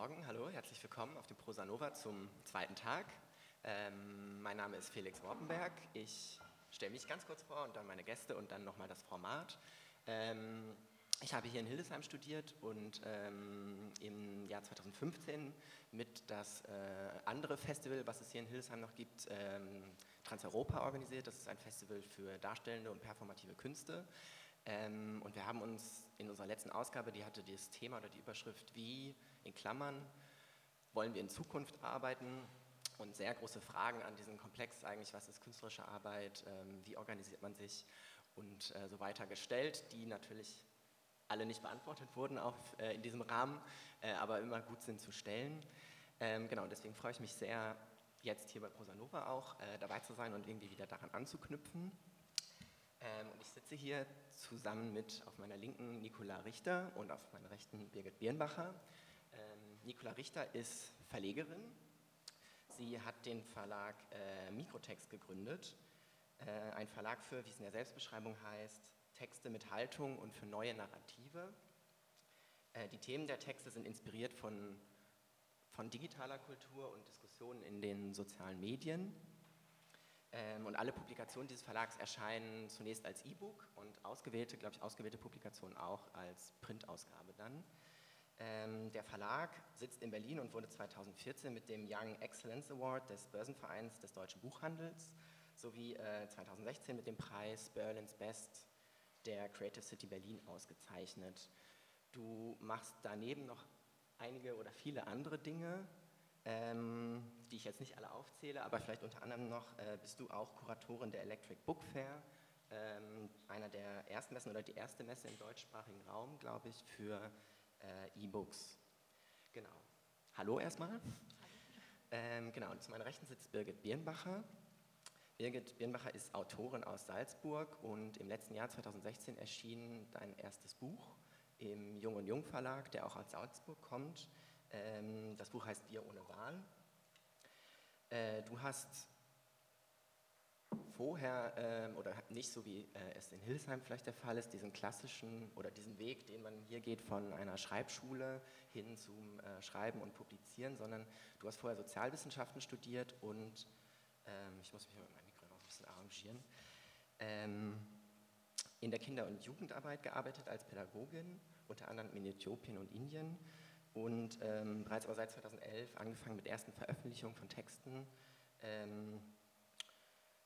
Morgen, hallo, herzlich willkommen auf dem Prosanova zum zweiten Tag. Ähm, mein Name ist Felix Wortenberg. Ich stelle mich ganz kurz vor und dann meine Gäste und dann nochmal das Format. Ähm, ich habe hier in Hildesheim studiert und ähm, im Jahr 2015 mit das äh, andere Festival, was es hier in Hildesheim noch gibt, ähm, Transeuropa organisiert. Das ist ein Festival für darstellende und performative Künste. Ähm, und wir haben uns in unserer letzten Ausgabe, die hatte das Thema oder die Überschrift Wie in Klammern wollen wir in Zukunft arbeiten und sehr große Fragen an diesen Komplex eigentlich, was ist künstlerische Arbeit, ähm, wie organisiert man sich und äh, so weiter gestellt, die natürlich alle nicht beantwortet wurden auf, äh, in diesem Rahmen, äh, aber immer gut sind zu stellen. Ähm, genau, deswegen freue ich mich sehr, jetzt hier bei Prosanova auch dabei zu sein und irgendwie wieder daran anzuknüpfen. Ähm, und ich sitze hier zusammen mit auf meiner linken Nicola Richter und auf meiner rechten Birgit Birnbacher. Nicola Richter ist Verlegerin. Sie hat den Verlag äh, Mikrotext gegründet. Äh, ein Verlag für, wie es in der Selbstbeschreibung heißt, Texte mit Haltung und für neue Narrative. Äh, die Themen der Texte sind inspiriert von, von digitaler Kultur und Diskussionen in den sozialen Medien. Ähm, und alle Publikationen dieses Verlags erscheinen zunächst als E-Book und ausgewählte, glaube ich, ausgewählte Publikationen auch als Printausgabe dann. Ähm, der Verlag sitzt in Berlin und wurde 2014 mit dem Young Excellence Award des Börsenvereins des deutschen Buchhandels sowie äh, 2016 mit dem Preis Berlin's Best der Creative City Berlin ausgezeichnet. Du machst daneben noch einige oder viele andere Dinge, ähm, die ich jetzt nicht alle aufzähle, aber vielleicht unter anderem noch äh, bist du auch Kuratorin der Electric Book Fair, ähm, einer der ersten Messen oder die erste Messe im deutschsprachigen Raum, glaube ich, für äh, E-Books. Genau. Hallo erstmal. Ähm, genau, und zu meiner Rechten sitzt Birgit Birnbacher. Birgit Birnbacher ist Autorin aus Salzburg und im letzten Jahr 2016 erschien dein erstes Buch im Jung und Jung Verlag, der auch aus Salzburg kommt. Ähm, das Buch heißt Wir ohne Wahl. Äh, du hast vorher ähm, oder nicht so wie äh, es in Hildesheim vielleicht der Fall ist, diesen klassischen oder diesen Weg, den man hier geht von einer Schreibschule hin zum äh, Schreiben und Publizieren, sondern du hast vorher Sozialwissenschaften studiert und ähm, ich muss mich mit meinem Mikro noch ein bisschen arrangieren. Ähm, in der Kinder- und Jugendarbeit gearbeitet als Pädagogin, unter anderem in Äthiopien und Indien und ähm, bereits aber seit 2011 angefangen mit ersten Veröffentlichungen von Texten.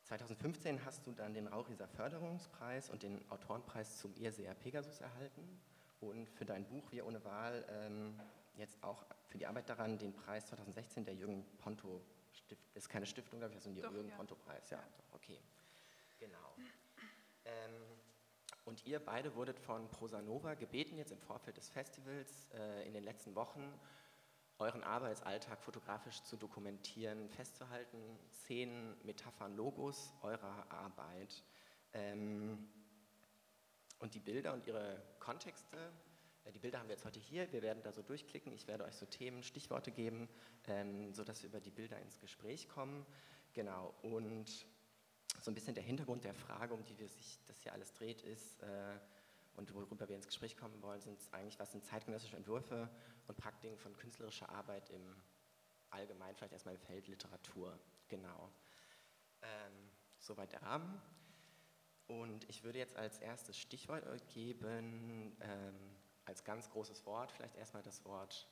Ähm, 2015 hast du dann den Rauchieser Förderungspreis und den Autorenpreis zum Irrseher Pegasus erhalten und für dein Buch Wir ohne Wahl ähm, jetzt auch für die Arbeit daran den Preis 2016 der Jürgen Ponto Stift, ist keine Stiftung, glaube ich, sondern der Jürgen ja. Ponto Preis. Ja, ja. Doch, okay. Genau. Ähm, und ihr beide wurdet von Prosanova gebeten, jetzt im Vorfeld des Festivals äh, in den letzten Wochen euren Arbeitsalltag fotografisch zu dokumentieren, festzuhalten, Szenen, Metaphern, Logos eurer Arbeit. Ähm, und die Bilder und ihre Kontexte, äh, die Bilder haben wir jetzt heute hier, wir werden da so durchklicken, ich werde euch so Themen, Stichworte geben, ähm, sodass wir über die Bilder ins Gespräch kommen. Genau, und so ein bisschen der Hintergrund der Frage, um die sich das hier alles dreht, ist, äh, und worüber wir ins Gespräch kommen wollen, sind eigentlich, was sind zeitgenössische Entwürfe und Praktiken von künstlerischer Arbeit im Allgemeinen, vielleicht erstmal im Feld Literatur. Genau. Ähm, soweit der Rahmen. Und ich würde jetzt als erstes Stichwort geben, ähm, als ganz großes Wort, vielleicht erstmal das Wort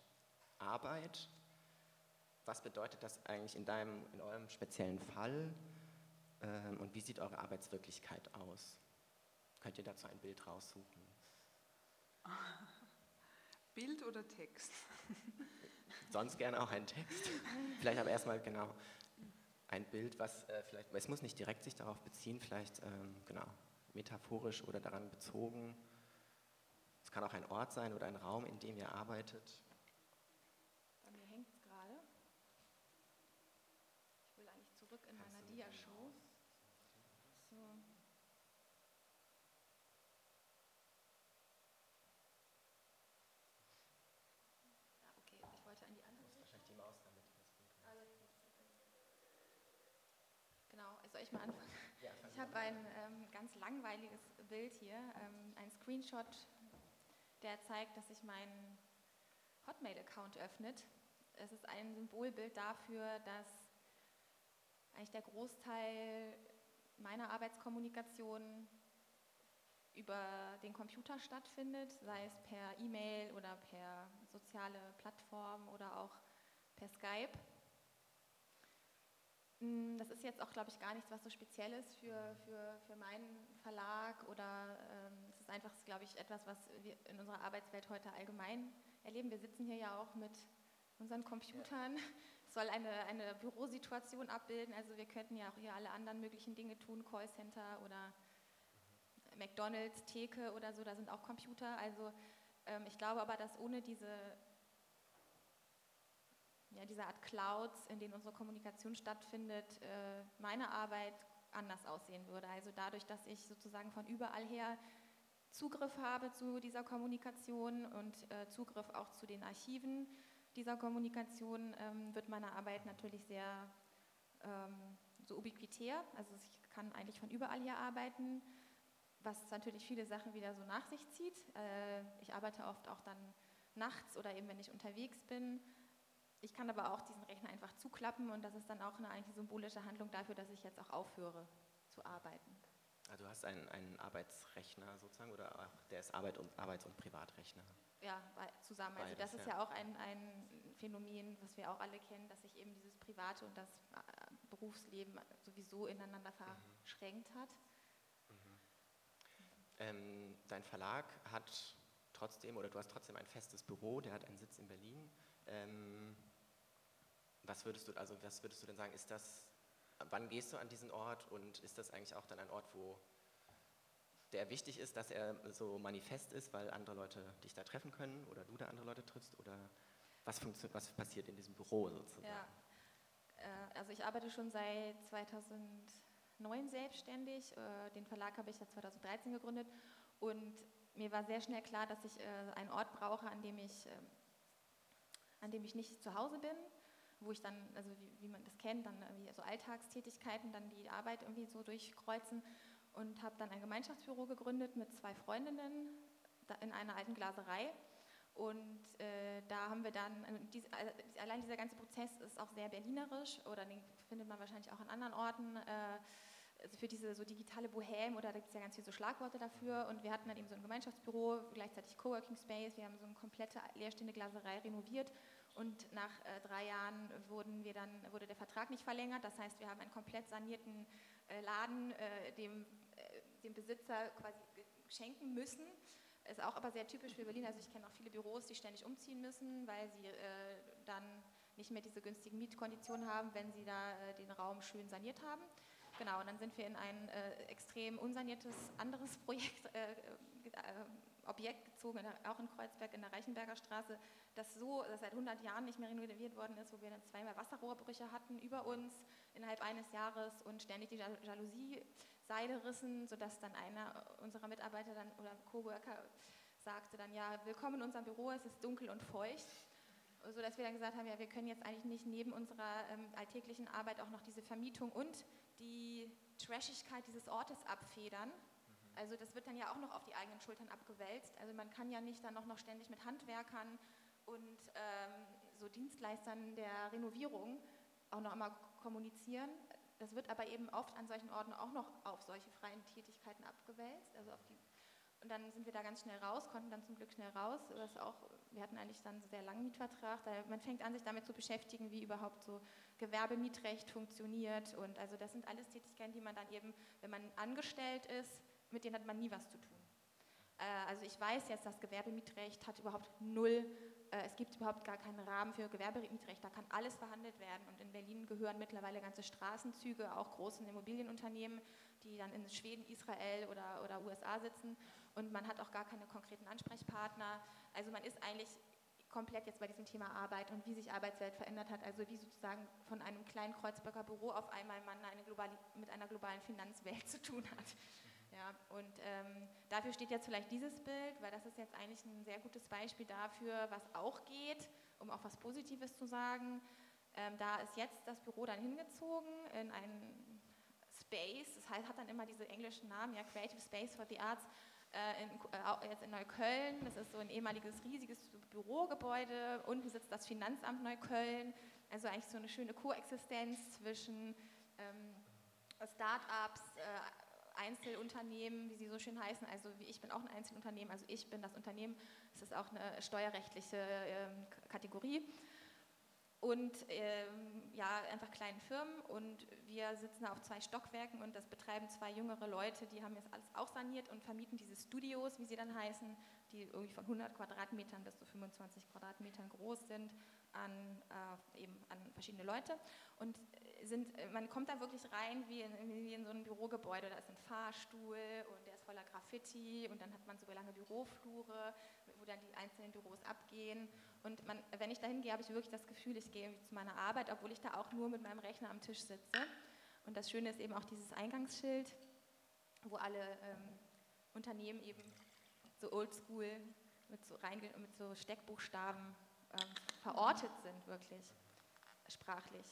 Arbeit. Was bedeutet das eigentlich in deinem, in eurem speziellen Fall? Ähm, und wie sieht eure Arbeitswirklichkeit aus? Könnt ihr dazu ein Bild raussuchen? Bild oder Text? Sonst gerne auch ein Text. Vielleicht aber erstmal genau ein Bild, was äh, vielleicht, es muss nicht direkt sich darauf beziehen, vielleicht ähm, genau metaphorisch oder daran bezogen. Es kann auch ein Ort sein oder ein Raum, in dem ihr arbeitet. Bei mir hängt es gerade. Ich will eigentlich zurück in meiner Dia-Show. So. wollte an die andere Wahrscheinlich die Maus damit. Genau, soll ich mal anfangen? Ich habe ein ähm, ganz langweiliges Bild hier, ähm, ein Screenshot, der zeigt, dass ich meinen Hotmail-Account öffnet. Es ist ein Symbolbild dafür, dass eigentlich der Großteil meiner Arbeitskommunikation über den Computer stattfindet, sei es per E-Mail oder per soziale Plattform oder auch per Skype. Mm, das ist jetzt auch, glaube ich, gar nichts, was so speziell ist für, für, für meinen Verlag oder ähm, es ist einfach, glaube ich, etwas, was wir in unserer Arbeitswelt heute allgemein erleben. Wir sitzen hier ja auch mit unseren Computern. Es soll eine, eine Bürosituation abbilden, also wir könnten ja auch hier alle anderen möglichen Dinge tun, Callcenter oder McDonalds, Theke oder so, da sind auch Computer. Also ähm, ich glaube aber, dass ohne diese, ja, diese Art Clouds, in denen unsere Kommunikation stattfindet, äh, meine Arbeit anders aussehen würde. Also dadurch, dass ich sozusagen von überall her Zugriff habe zu dieser Kommunikation und äh, Zugriff auch zu den Archiven dieser Kommunikation, ähm, wird meine Arbeit natürlich sehr ähm, so ubiquitär. Also ich kann eigentlich von überall her arbeiten was natürlich viele Sachen wieder so nach sich zieht. Äh, ich arbeite oft auch dann nachts oder eben wenn ich unterwegs bin. Ich kann aber auch diesen Rechner einfach zuklappen und das ist dann auch eine eigentlich symbolische Handlung dafür, dass ich jetzt auch aufhöre zu arbeiten. Also du hast einen, einen Arbeitsrechner sozusagen oder auch der ist Arbeit und, Arbeits- und Privatrechner? Ja, zusammen. Also Beides, das ist ja, ja auch ein, ein, Phänomen, was wir auch alle kennen, dass sich eben dieses Private und das äh, Berufsleben sowieso ineinander mhm. verschränkt hat. Ähm, dein Verlag hat trotzdem, oder du hast trotzdem ein festes Büro, der hat einen Sitz in Berlin. Ähm, was würdest du, also was würdest du denn sagen, ist das, wann gehst du an diesen Ort und ist das eigentlich auch dann ein Ort, wo der wichtig ist, dass er so manifest ist, weil andere Leute dich da treffen können oder du da andere Leute triffst oder was, was passiert in diesem Büro sozusagen? Ja, äh, also ich arbeite schon seit 2000 neun selbstständig. Äh, den Verlag habe ich ja 2013 gegründet und mir war sehr schnell klar, dass ich äh, einen Ort brauche, an dem ich, äh, an dem ich nicht zu Hause bin, wo ich dann, also wie, wie man das kennt, dann irgendwie so Alltagstätigkeiten, dann die Arbeit irgendwie so durchkreuzen und habe dann ein Gemeinschaftsbüro gegründet mit zwei Freundinnen in einer alten Glaserei. Und äh, da haben wir dann, dies, allein dieser ganze Prozess ist auch sehr berlinerisch oder den findet man wahrscheinlich auch an anderen Orten. Äh, also für diese so digitale Bohem oder da gibt es ja ganz viele so Schlagworte dafür und wir hatten dann eben so ein Gemeinschaftsbüro, gleichzeitig Coworking Space, wir haben so eine komplette leerstehende Glaserei renoviert und nach äh, drei Jahren wurden wir dann, wurde der Vertrag nicht verlängert, das heißt wir haben einen komplett sanierten äh, Laden äh, dem, äh, dem Besitzer quasi schenken müssen. Ist auch aber sehr typisch für Berlin, also ich kenne auch viele Büros, die ständig umziehen müssen, weil sie äh, dann nicht mehr diese günstigen Mietkonditionen haben, wenn sie da äh, den Raum schön saniert haben. Genau, und dann sind wir in ein extrem unsaniertes anderes Projekt, äh, Objekt gezogen, auch in Kreuzberg in der Reichenberger Straße, das so das seit 100 Jahren nicht mehr renoviert worden ist, wo wir dann zweimal Wasserrohrbrüche hatten über uns innerhalb eines Jahres und ständig die Jalousie-Seile rissen, sodass dann einer unserer Mitarbeiter dann oder Coworker sagte dann, ja, willkommen in unserem Büro, es ist dunkel und feucht sodass wir dann gesagt haben, ja, wir können jetzt eigentlich nicht neben unserer ähm, alltäglichen Arbeit auch noch diese Vermietung und die Trashigkeit dieses Ortes abfedern. Also das wird dann ja auch noch auf die eigenen Schultern abgewälzt. Also man kann ja nicht dann noch, noch ständig mit Handwerkern und ähm, so Dienstleistern der Renovierung auch noch immer kommunizieren. Das wird aber eben oft an solchen Orten auch noch auf solche freien Tätigkeiten abgewälzt, also auf die und dann sind wir da ganz schnell raus, konnten dann zum Glück schnell raus. Was auch, wir hatten eigentlich dann einen sehr langen Mietvertrag. Da, man fängt an, sich damit zu beschäftigen, wie überhaupt so Gewerbemietrecht funktioniert. Und also das sind alles Tätigkeiten, die man dann eben, wenn man angestellt ist, mit denen hat man nie was zu tun. Äh, also ich weiß jetzt, das Gewerbemietrecht hat überhaupt null, äh, es gibt überhaupt gar keinen Rahmen für Gewerbemietrecht, da kann alles verhandelt werden. Und in Berlin gehören mittlerweile ganze Straßenzüge, auch großen Immobilienunternehmen, die dann in Schweden, Israel oder, oder USA sitzen und man hat auch gar keine konkreten Ansprechpartner. Also man ist eigentlich komplett jetzt bei diesem Thema Arbeit und wie sich Arbeitswelt verändert hat, also wie sozusagen von einem kleinen Kreuzberger Büro auf einmal man eine globale, mit einer globalen Finanzwelt zu tun hat. Ja, und ähm, dafür steht jetzt vielleicht dieses Bild, weil das ist jetzt eigentlich ein sehr gutes Beispiel dafür, was auch geht, um auch was Positives zu sagen. Ähm, da ist jetzt das Büro dann hingezogen in einen Space, das heißt, hat dann immer diese englischen Namen, ja, Creative Space for the Arts, äh, in, äh, jetzt in Neukölln. Das ist so ein ehemaliges riesiges Bürogebäude. Unten sitzt das Finanzamt Neukölln. Also eigentlich so eine schöne Koexistenz zwischen ähm, Start-ups, äh, Einzelunternehmen, wie sie so schön heißen. Also wie ich bin auch ein Einzelunternehmen. Also ich bin das Unternehmen. Das ist auch eine steuerrechtliche ähm, Kategorie und ähm, ja, einfach kleinen Firmen. Und wir sitzen auf zwei Stockwerken und das betreiben zwei jüngere Leute, die haben jetzt alles auch saniert und vermieten diese Studios, wie sie dann heißen, die irgendwie von 100 Quadratmetern bis zu 25 Quadratmetern groß sind, an, äh, eben an verschiedene Leute. Und sind, man kommt da wirklich rein wie in, wie in so ein Bürogebäude. Da ist ein Fahrstuhl und der ist voller Graffiti und dann hat man so lange Büroflure, wo dann die einzelnen Büros abgehen. Und man, wenn ich da hingehe, habe ich wirklich das Gefühl, ich gehe zu meiner Arbeit, obwohl ich da auch nur mit meinem Rechner am Tisch sitze. Und das Schöne ist eben auch dieses Eingangsschild, wo alle ähm, Unternehmen eben so oldschool mit so, mit so Steckbuchstaben ähm, verortet sind, wirklich sprachlich.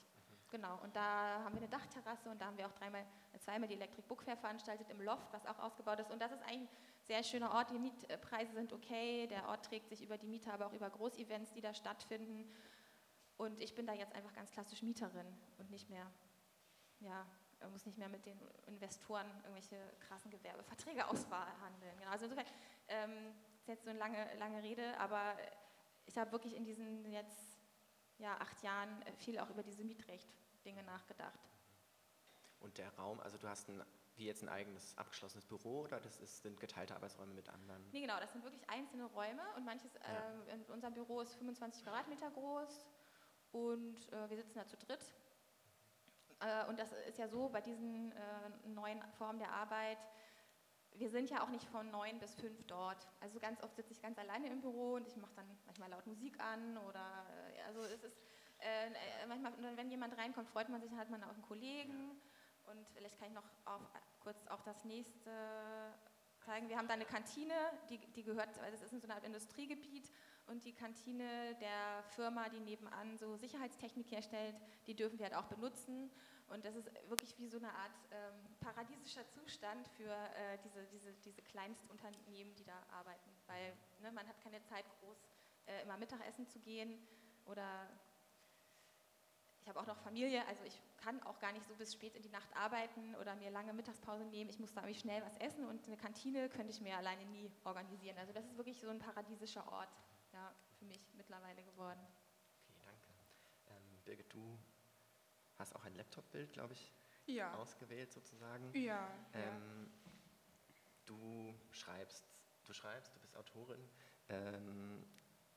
Genau, und da haben wir eine Dachterrasse und da haben wir auch dreimal, zweimal die Electric Book Fair veranstaltet im Loft, was auch ausgebaut ist. Und das ist eigentlich ein sehr schöner Ort. Die Mietpreise sind okay, der Ort trägt sich über die Mieter, aber auch über Großevents, die da stattfinden. Und ich bin da jetzt einfach ganz klassisch Mieterin und nicht mehr, ja, muss nicht mehr mit den Investoren irgendwelche krassen Gewerbeverträge ausverhandeln. Genau, also insofern ähm, ist jetzt so eine lange, lange Rede, aber ich habe wirklich in diesen jetzt ja, acht Jahren äh, viel auch über diese Mietrecht-Dinge nachgedacht. Und der Raum, also du hast ein, wie jetzt ein eigenes abgeschlossenes Büro oder das ist, sind geteilte Arbeitsräume mit anderen? Nee, genau, das sind wirklich einzelne Räume und manches, ja. äh, in unserem Büro ist 25 Quadratmeter groß und äh, wir sitzen da zu dritt. Äh, und das ist ja so, bei diesen äh, neuen Formen der Arbeit, wir sind ja auch nicht von neun bis fünf dort. Also ganz oft sitze ich ganz alleine im Büro und ich mache dann manchmal laut Musik an oder äh, also es ist äh, manchmal, wenn jemand reinkommt, freut man sich, dann hat man auch einen Kollegen und vielleicht kann ich noch auf, kurz auch das nächste zeigen. Wir haben da eine Kantine, die, die gehört, also es ist in so einer Art Industriegebiet und die Kantine der Firma, die nebenan so Sicherheitstechnik herstellt, die dürfen wir halt auch benutzen. Und das ist wirklich wie so eine Art ähm, paradiesischer Zustand für äh, diese, diese, diese Kleinstunternehmen, die da arbeiten. Weil ne, man hat keine Zeit, groß äh, immer Mittagessen zu gehen. Oder ich habe auch noch Familie, also ich kann auch gar nicht so bis spät in die Nacht arbeiten oder mir lange Mittagspause nehmen. Ich muss da irgendwie schnell was essen und eine Kantine könnte ich mir alleine nie organisieren. Also das ist wirklich so ein paradiesischer Ort ja, für mich mittlerweile geworden. Okay, danke. Ähm, Birgit, du hast auch ein Laptop-Bild, glaube ich, ja. ausgewählt sozusagen. Ja, ähm, ja. Du schreibst, du schreibst, du bist Autorin. Ähm,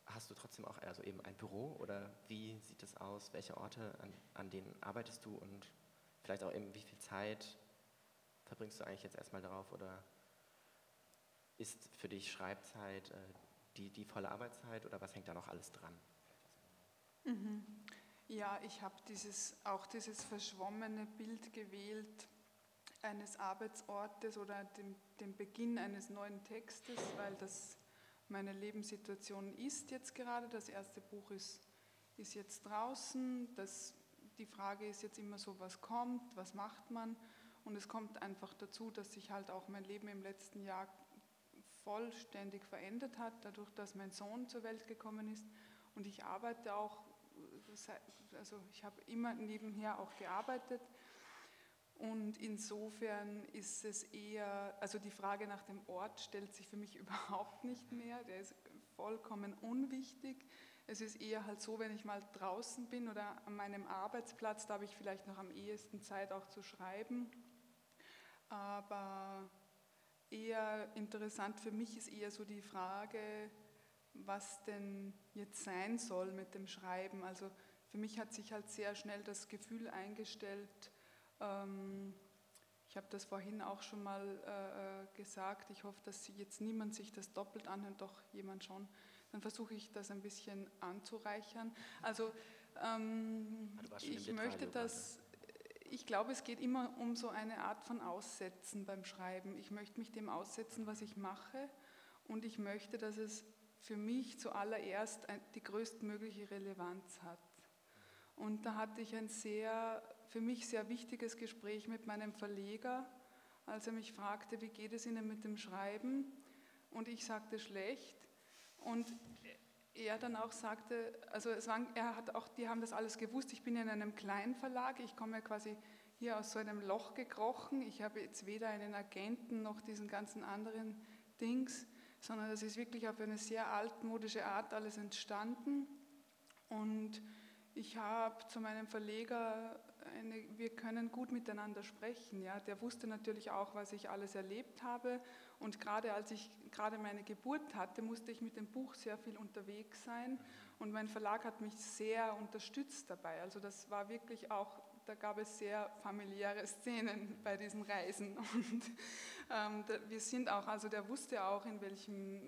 hast du trotzdem auch also eben ein Büro oder wie sieht es aus? Welche Orte, an, an denen arbeitest du und vielleicht auch eben wie viel Zeit verbringst du eigentlich jetzt erstmal darauf oder ist für dich Schreibzeit äh, die, die volle Arbeitszeit oder was hängt da noch alles dran? Mhm. Ja, ich habe dieses, auch dieses verschwommene Bild gewählt eines Arbeitsortes oder dem, dem Beginn eines neuen Textes, weil das meine Lebenssituation ist jetzt gerade. Das erste Buch ist, ist jetzt draußen. Das, die Frage ist jetzt immer so, was kommt, was macht man? Und es kommt einfach dazu, dass sich halt auch mein Leben im letzten Jahr vollständig verändert hat, dadurch, dass mein Sohn zur Welt gekommen ist. Und ich arbeite auch also ich habe immer nebenher auch gearbeitet und insofern ist es eher, also die Frage nach dem Ort stellt sich für mich überhaupt nicht mehr, der ist vollkommen unwichtig. Es ist eher halt so, wenn ich mal draußen bin oder an meinem Arbeitsplatz, da habe ich vielleicht noch am ehesten Zeit auch zu schreiben. Aber eher interessant für mich ist eher so die Frage, was denn jetzt sein soll mit dem Schreiben. Also für mich hat sich halt sehr schnell das Gefühl eingestellt, ähm, ich habe das vorhin auch schon mal äh, äh, gesagt, ich hoffe, dass jetzt niemand sich das doppelt anhört, doch jemand schon. Dann versuche ich das ein bisschen anzureichern. Also ähm, ich möchte das, ich glaube, es geht immer um so eine Art von Aussetzen beim Schreiben. Ich möchte mich dem aussetzen, was ich mache und ich möchte, dass es für mich zuallererst die größtmögliche Relevanz hat. Und da hatte ich ein sehr, für mich sehr wichtiges Gespräch mit meinem Verleger, als er mich fragte, wie geht es Ihnen mit dem Schreiben? und ich sagte schlecht. Und er dann auch sagte, also es waren, er hat auch, die haben das alles gewusst. Ich bin in einem kleinen Verlag, ich komme quasi hier aus so einem Loch gekrochen. Ich habe jetzt weder einen Agenten noch diesen ganzen anderen Dings, sondern das ist wirklich auf eine sehr altmodische Art alles entstanden. Und ich habe zu meinem Verleger eine, wir können gut miteinander sprechen. Ja. Der wusste natürlich auch, was ich alles erlebt habe. Und gerade als ich gerade meine Geburt hatte, musste ich mit dem Buch sehr viel unterwegs sein. Und mein Verlag hat mich sehr unterstützt dabei. Also das war wirklich auch, da gab es sehr familiäre Szenen bei diesen Reisen. Und ähm, wir sind auch, also der wusste auch, in welchem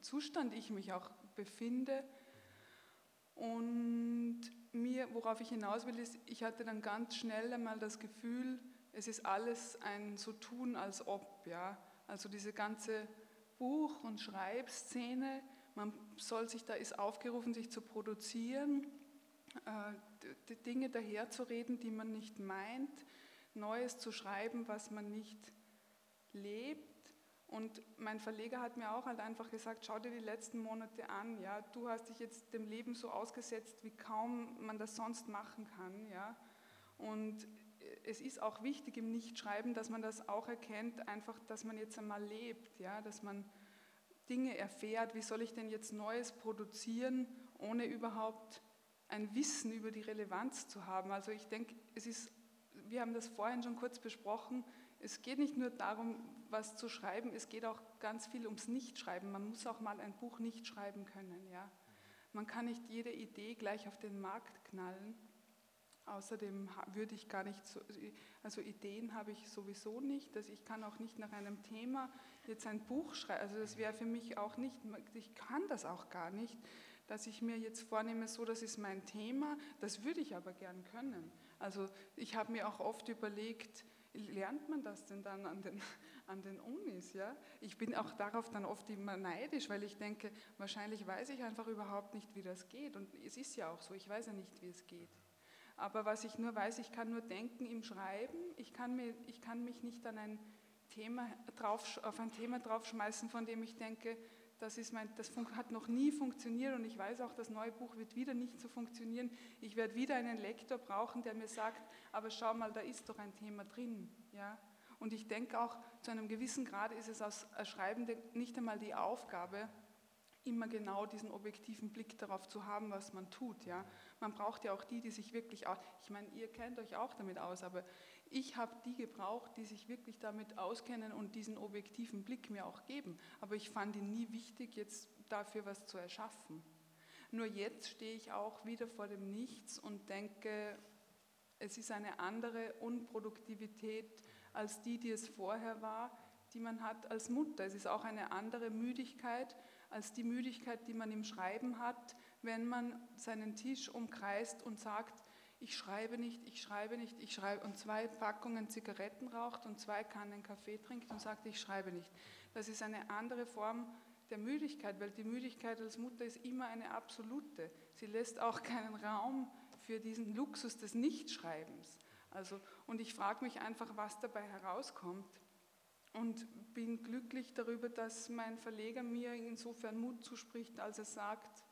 Zustand ich mich auch befinde. Und mir, worauf ich hinaus will, ist, ich hatte dann ganz schnell einmal das Gefühl, es ist alles ein so tun als ob, ja. Also diese ganze Buch- und Schreibszene, man soll sich da ist aufgerufen, sich zu produzieren, äh, die Dinge daherzureden, die man nicht meint, Neues zu schreiben, was man nicht lebt. Und mein Verleger hat mir auch halt einfach gesagt, schau dir die letzten Monate an, ja, du hast dich jetzt dem Leben so ausgesetzt, wie kaum man das sonst machen kann, ja. Und es ist auch wichtig im Nichtschreiben, dass man das auch erkennt, einfach, dass man jetzt einmal lebt, ja, dass man Dinge erfährt, wie soll ich denn jetzt Neues produzieren, ohne überhaupt ein Wissen über die Relevanz zu haben. Also ich denke, es ist, wir haben das vorhin schon kurz besprochen, es geht nicht nur darum, was zu schreiben, es geht auch ganz viel ums Nichtschreiben. Man muss auch mal ein Buch nicht schreiben können. Ja? Man kann nicht jede Idee gleich auf den Markt knallen. Außerdem würde ich gar nicht, so, also Ideen habe ich sowieso nicht, dass ich kann auch nicht nach einem Thema jetzt ein Buch schreiben, also das wäre für mich auch nicht, ich kann das auch gar nicht, dass ich mir jetzt vornehme, so das ist mein Thema, das würde ich aber gern können. Also ich habe mir auch oft überlegt, lernt man das denn dann an den, an den Unis? Ja? Ich bin auch darauf dann oft immer neidisch, weil ich denke, wahrscheinlich weiß ich einfach überhaupt nicht, wie das geht. Und es ist ja auch so, ich weiß ja nicht, wie es geht. Aber was ich nur weiß, ich kann nur denken im Schreiben, ich kann, mir, ich kann mich nicht an ein Thema drauf, auf ein Thema draufschmeißen, von dem ich denke, das, ist mein, das hat noch nie funktioniert und ich weiß auch, das neue Buch wird wieder nicht so funktionieren. Ich werde wieder einen Lektor brauchen, der mir sagt, aber schau mal, da ist doch ein Thema drin. Ja? Und ich denke auch, zu einem gewissen Grad ist es als Schreibende nicht einmal die Aufgabe, immer genau diesen objektiven Blick darauf zu haben, was man tut. Ja? Man braucht ja auch die, die sich wirklich, ich meine, ihr kennt euch auch damit aus, aber ich habe die gebraucht, die sich wirklich damit auskennen und diesen objektiven Blick mir auch geben. Aber ich fand ihn nie wichtig, jetzt dafür was zu erschaffen. Nur jetzt stehe ich auch wieder vor dem Nichts und denke, es ist eine andere Unproduktivität als die, die es vorher war, die man hat als Mutter. Es ist auch eine andere Müdigkeit als die Müdigkeit, die man im Schreiben hat, wenn man seinen Tisch umkreist und sagt, ich schreibe nicht, ich schreibe nicht, ich schreibe und zwei Packungen Zigaretten raucht und zwei Kannen Kaffee trinkt und sagt, ich schreibe nicht. Das ist eine andere Form der Müdigkeit, weil die Müdigkeit als Mutter ist immer eine absolute. Sie lässt auch keinen Raum für diesen Luxus des Nichtschreibens. Also, und ich frage mich einfach, was dabei herauskommt. Und bin glücklich darüber, dass mein Verleger mir insofern Mut zuspricht, als er sagt,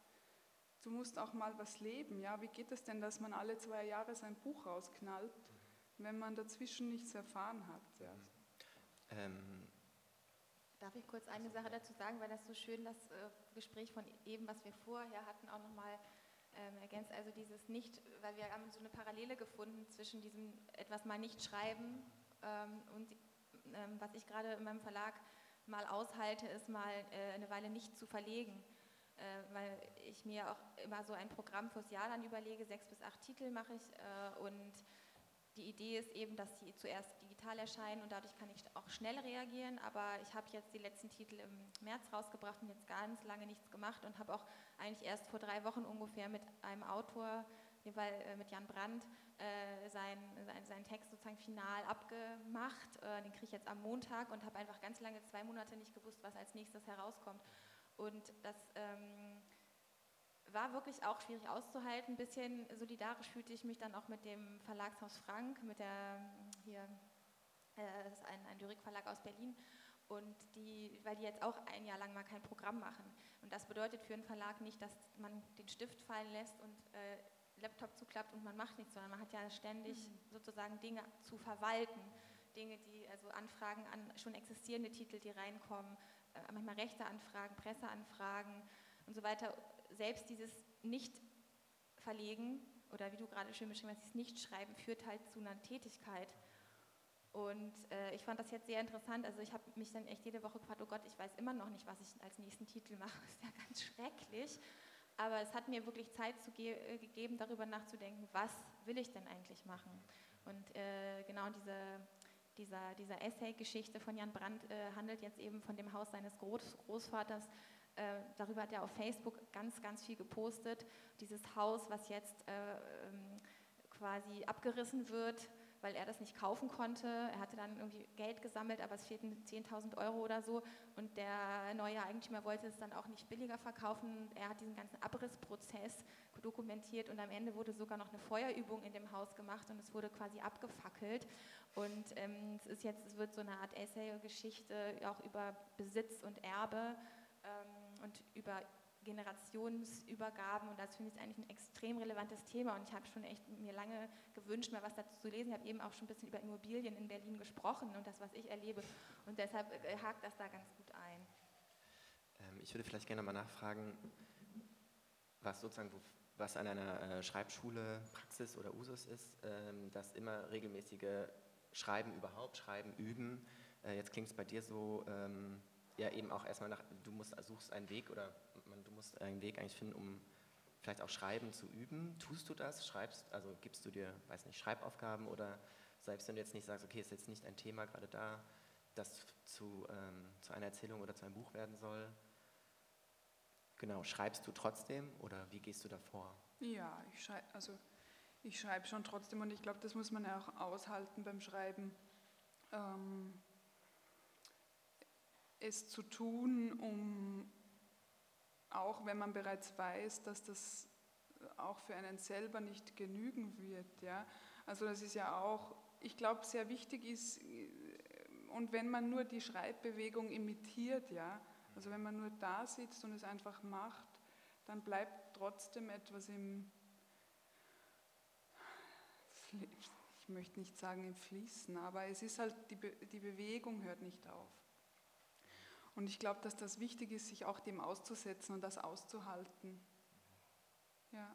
du musst auch mal was leben. Ja, wie geht es denn, dass man alle zwei Jahre sein Buch rausknallt, wenn man dazwischen nichts erfahren hat? Ja. Ähm. Darf ich kurz eine Sache dazu sagen, weil das so schön das äh, Gespräch von eben, was wir vorher hatten, auch nochmal ähm, ergänzt. Also dieses nicht, weil wir haben so eine Parallele gefunden zwischen diesem etwas mal nicht schreiben ähm, und ähm, was ich gerade in meinem Verlag mal aushalte, ist mal äh, eine Weile nicht zu verlegen weil ich mir auch immer so ein Programm fürs Jahr dann überlege, sechs bis acht Titel mache ich äh, und die Idee ist eben, dass sie zuerst digital erscheinen und dadurch kann ich auch schnell reagieren, aber ich habe jetzt die letzten Titel im März rausgebracht und jetzt ganz lange nichts gemacht und habe auch eigentlich erst vor drei Wochen ungefähr mit einem Autor, äh, mit Jan Brandt, äh, seinen sein, sein Text sozusagen final abgemacht. Äh, den kriege ich jetzt am Montag und habe einfach ganz lange, zwei Monate nicht gewusst, was als nächstes herauskommt. Und das ähm, war wirklich auch schwierig auszuhalten. Ein bisschen solidarisch fühlte ich mich dann auch mit dem Verlagshaus Frank, mit der hier, äh, das ist ein, ein Lyrik-Verlag aus Berlin. und die, weil die jetzt auch ein Jahr lang mal kein Programm machen. Und das bedeutet für einen Verlag nicht, dass man den Stift fallen lässt und äh, Laptop zuklappt und man macht nichts, sondern man hat ja ständig mhm. sozusagen Dinge zu verwalten. Dinge, die, also Anfragen an schon existierende Titel, die reinkommen, manchmal Rechteanfragen, Presseanfragen und so weiter. Selbst dieses Nicht-Verlegen oder wie du gerade schön beschrieben hast, dieses Nicht-Schreiben führt halt zu einer Tätigkeit. Und äh, ich fand das jetzt sehr interessant. Also ich habe mich dann echt jede Woche gefragt, oh Gott, ich weiß immer noch nicht, was ich als nächsten Titel mache. Das ist ja ganz schrecklich. Aber es hat mir wirklich Zeit zu ge äh, gegeben, darüber nachzudenken, was will ich denn eigentlich machen. Und äh, genau diese, dieser, dieser Essay-Geschichte von Jan Brandt äh, handelt jetzt eben von dem Haus seines Groß Großvaters. Äh, darüber hat er auf Facebook ganz, ganz viel gepostet. Dieses Haus, was jetzt äh, ähm, quasi abgerissen wird weil er das nicht kaufen konnte. Er hatte dann irgendwie Geld gesammelt, aber es fehlten 10.000 Euro oder so. Und der neue Eigentümer wollte es dann auch nicht billiger verkaufen. Er hat diesen ganzen Abrissprozess dokumentiert und am Ende wurde sogar noch eine Feuerübung in dem Haus gemacht und es wurde quasi abgefackelt. Und ähm, es ist jetzt, es wird so eine Art Essay-Geschichte auch über Besitz und Erbe ähm, und über Generationsübergaben und das finde ich eigentlich ein extrem relevantes Thema und ich habe schon echt mir lange gewünscht, mal was dazu zu lesen. Ich habe eben auch schon ein bisschen über Immobilien in Berlin gesprochen und das, was ich erlebe und deshalb äh, hakt das da ganz gut ein. Ähm, ich würde vielleicht gerne mal nachfragen, was sozusagen was an einer äh, Schreibschule Praxis oder Usus ist, ähm, dass immer regelmäßige Schreiben überhaupt, Schreiben üben. Äh, jetzt klingt es bei dir so, ähm, ja eben auch erstmal nach, du musst, suchst einen Weg oder musst einen Weg eigentlich finden, um vielleicht auch Schreiben zu üben. Tust du das? Schreibst, also gibst du dir, weiß nicht, Schreibaufgaben oder selbst wenn du jetzt nicht sagst, okay, ist jetzt nicht ein Thema gerade da, das zu, ähm, zu einer Erzählung oder zu einem Buch werden soll. Genau, schreibst du trotzdem oder wie gehst du davor? Ja, ich schreibe also ich schreibe schon trotzdem und ich glaube, das muss man ja auch aushalten beim Schreiben. Ähm, es zu tun, um auch wenn man bereits weiß, dass das auch für einen selber nicht genügen wird. Ja? Also das ist ja auch, ich glaube, sehr wichtig ist, und wenn man nur die Schreibbewegung imitiert, ja, also wenn man nur da sitzt und es einfach macht, dann bleibt trotzdem etwas im, ich möchte nicht sagen im Fließen, aber es ist halt, die, Be die Bewegung hört nicht auf. Und ich glaube, dass das wichtig ist, sich auch dem auszusetzen und das auszuhalten. Ja.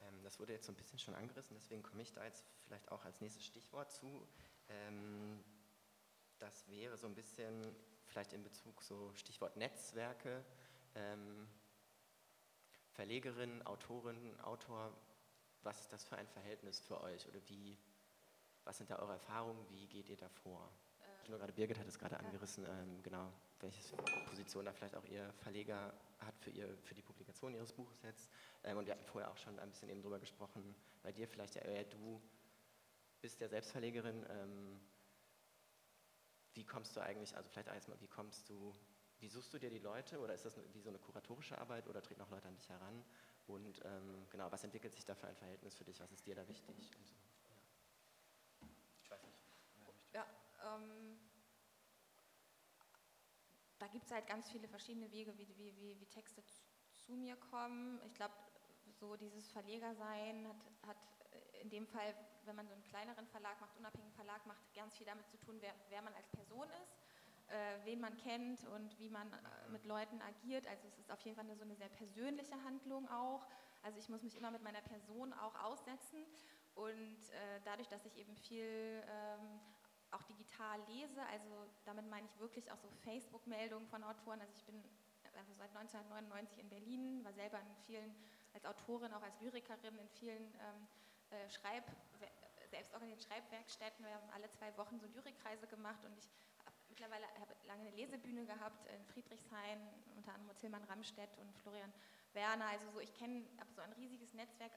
Ähm, das wurde jetzt so ein bisschen schon angerissen, deswegen komme ich da jetzt vielleicht auch als nächstes Stichwort zu. Ähm, das wäre so ein bisschen vielleicht in Bezug so Stichwort Netzwerke. Ähm, Verlegerin, Autorin, Autor, was ist das für ein Verhältnis für euch oder wie, was sind da eure Erfahrungen, wie geht ihr da vor? Nur gerade Birgit hat es gerade angerissen, ähm, genau, welche Position da vielleicht auch ihr Verleger hat für, ihr, für die Publikation ihres Buches jetzt. Ähm, und wir hatten vorher auch schon ein bisschen eben drüber gesprochen, bei dir vielleicht, ja, äh, du bist ja Selbstverlegerin. Ähm, wie kommst du eigentlich, also vielleicht erstmal, wie kommst du, wie suchst du dir die Leute oder ist das wie so eine kuratorische Arbeit oder treten auch Leute an dich heran? Und ähm, genau, was entwickelt sich da für ein Verhältnis für dich? Was ist dir da wichtig? So. ähm, da gibt es halt ganz viele verschiedene Wege, wie, wie, wie, wie Texte zu, zu, mir kommen. Ich glaube, so dieses Verlegersein hat, hat in dem Fall, wenn man so einen kleineren Verlag macht, unabhängigen Verlag macht, ganz viel damit zu tun, wer, wer man als Person ist, äh, wen man kennt und wie man äh, mit Leuten agiert. Also es ist auf jeden Fall eine, so eine sehr persönliche Handlung auch. Also ich muss mich immer mit meiner Person auch aussetzen und äh, dadurch, dass ich eben viel ähm, auch digital lese, also damit meine ich wirklich auch so Facebook-Meldungen von Autoren. Also ich bin also seit 1999 in Berlin, war selber in vielen, als Autorin, auch als Lyrikerin in vielen ähm, äh, Schreib, selbstorganisierten Schreibwerkstätten. Wir haben alle zwei Wochen so Lyrikreise gemacht und ich habe mittlerweile hab lange eine Lesebühne gehabt in Friedrichshain, unter anderem Tilman Ramstedt und Florian Werner. Also so, ich kenne, so ein riesiges Netzwerk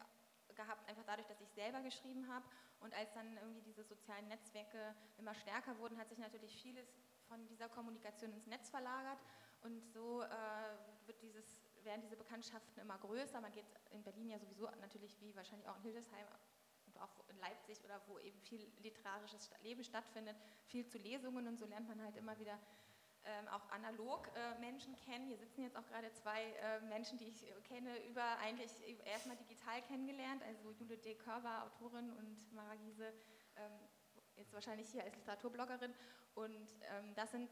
gehabt, einfach dadurch, dass ich selber geschrieben habe. Und als dann irgendwie diese sozialen Netzwerke immer stärker wurden, hat sich natürlich vieles von dieser Kommunikation ins Netz verlagert. Und so äh, wird dieses, werden diese Bekanntschaften immer größer. Man geht in Berlin ja sowieso natürlich, wie wahrscheinlich auch in Hildesheim und auch in Leipzig oder wo eben viel literarisches Leben stattfindet, viel zu Lesungen und so lernt man halt immer wieder ähm, auch analog äh, Menschen kennen. Hier sitzen jetzt auch gerade zwei äh, Menschen, die ich kenne, über eigentlich erstmal digital kennengelernt, also Jule D. Körber, Autorin und Mara Giese, ähm, jetzt wahrscheinlich hier als Literaturbloggerin. Und ähm, das sind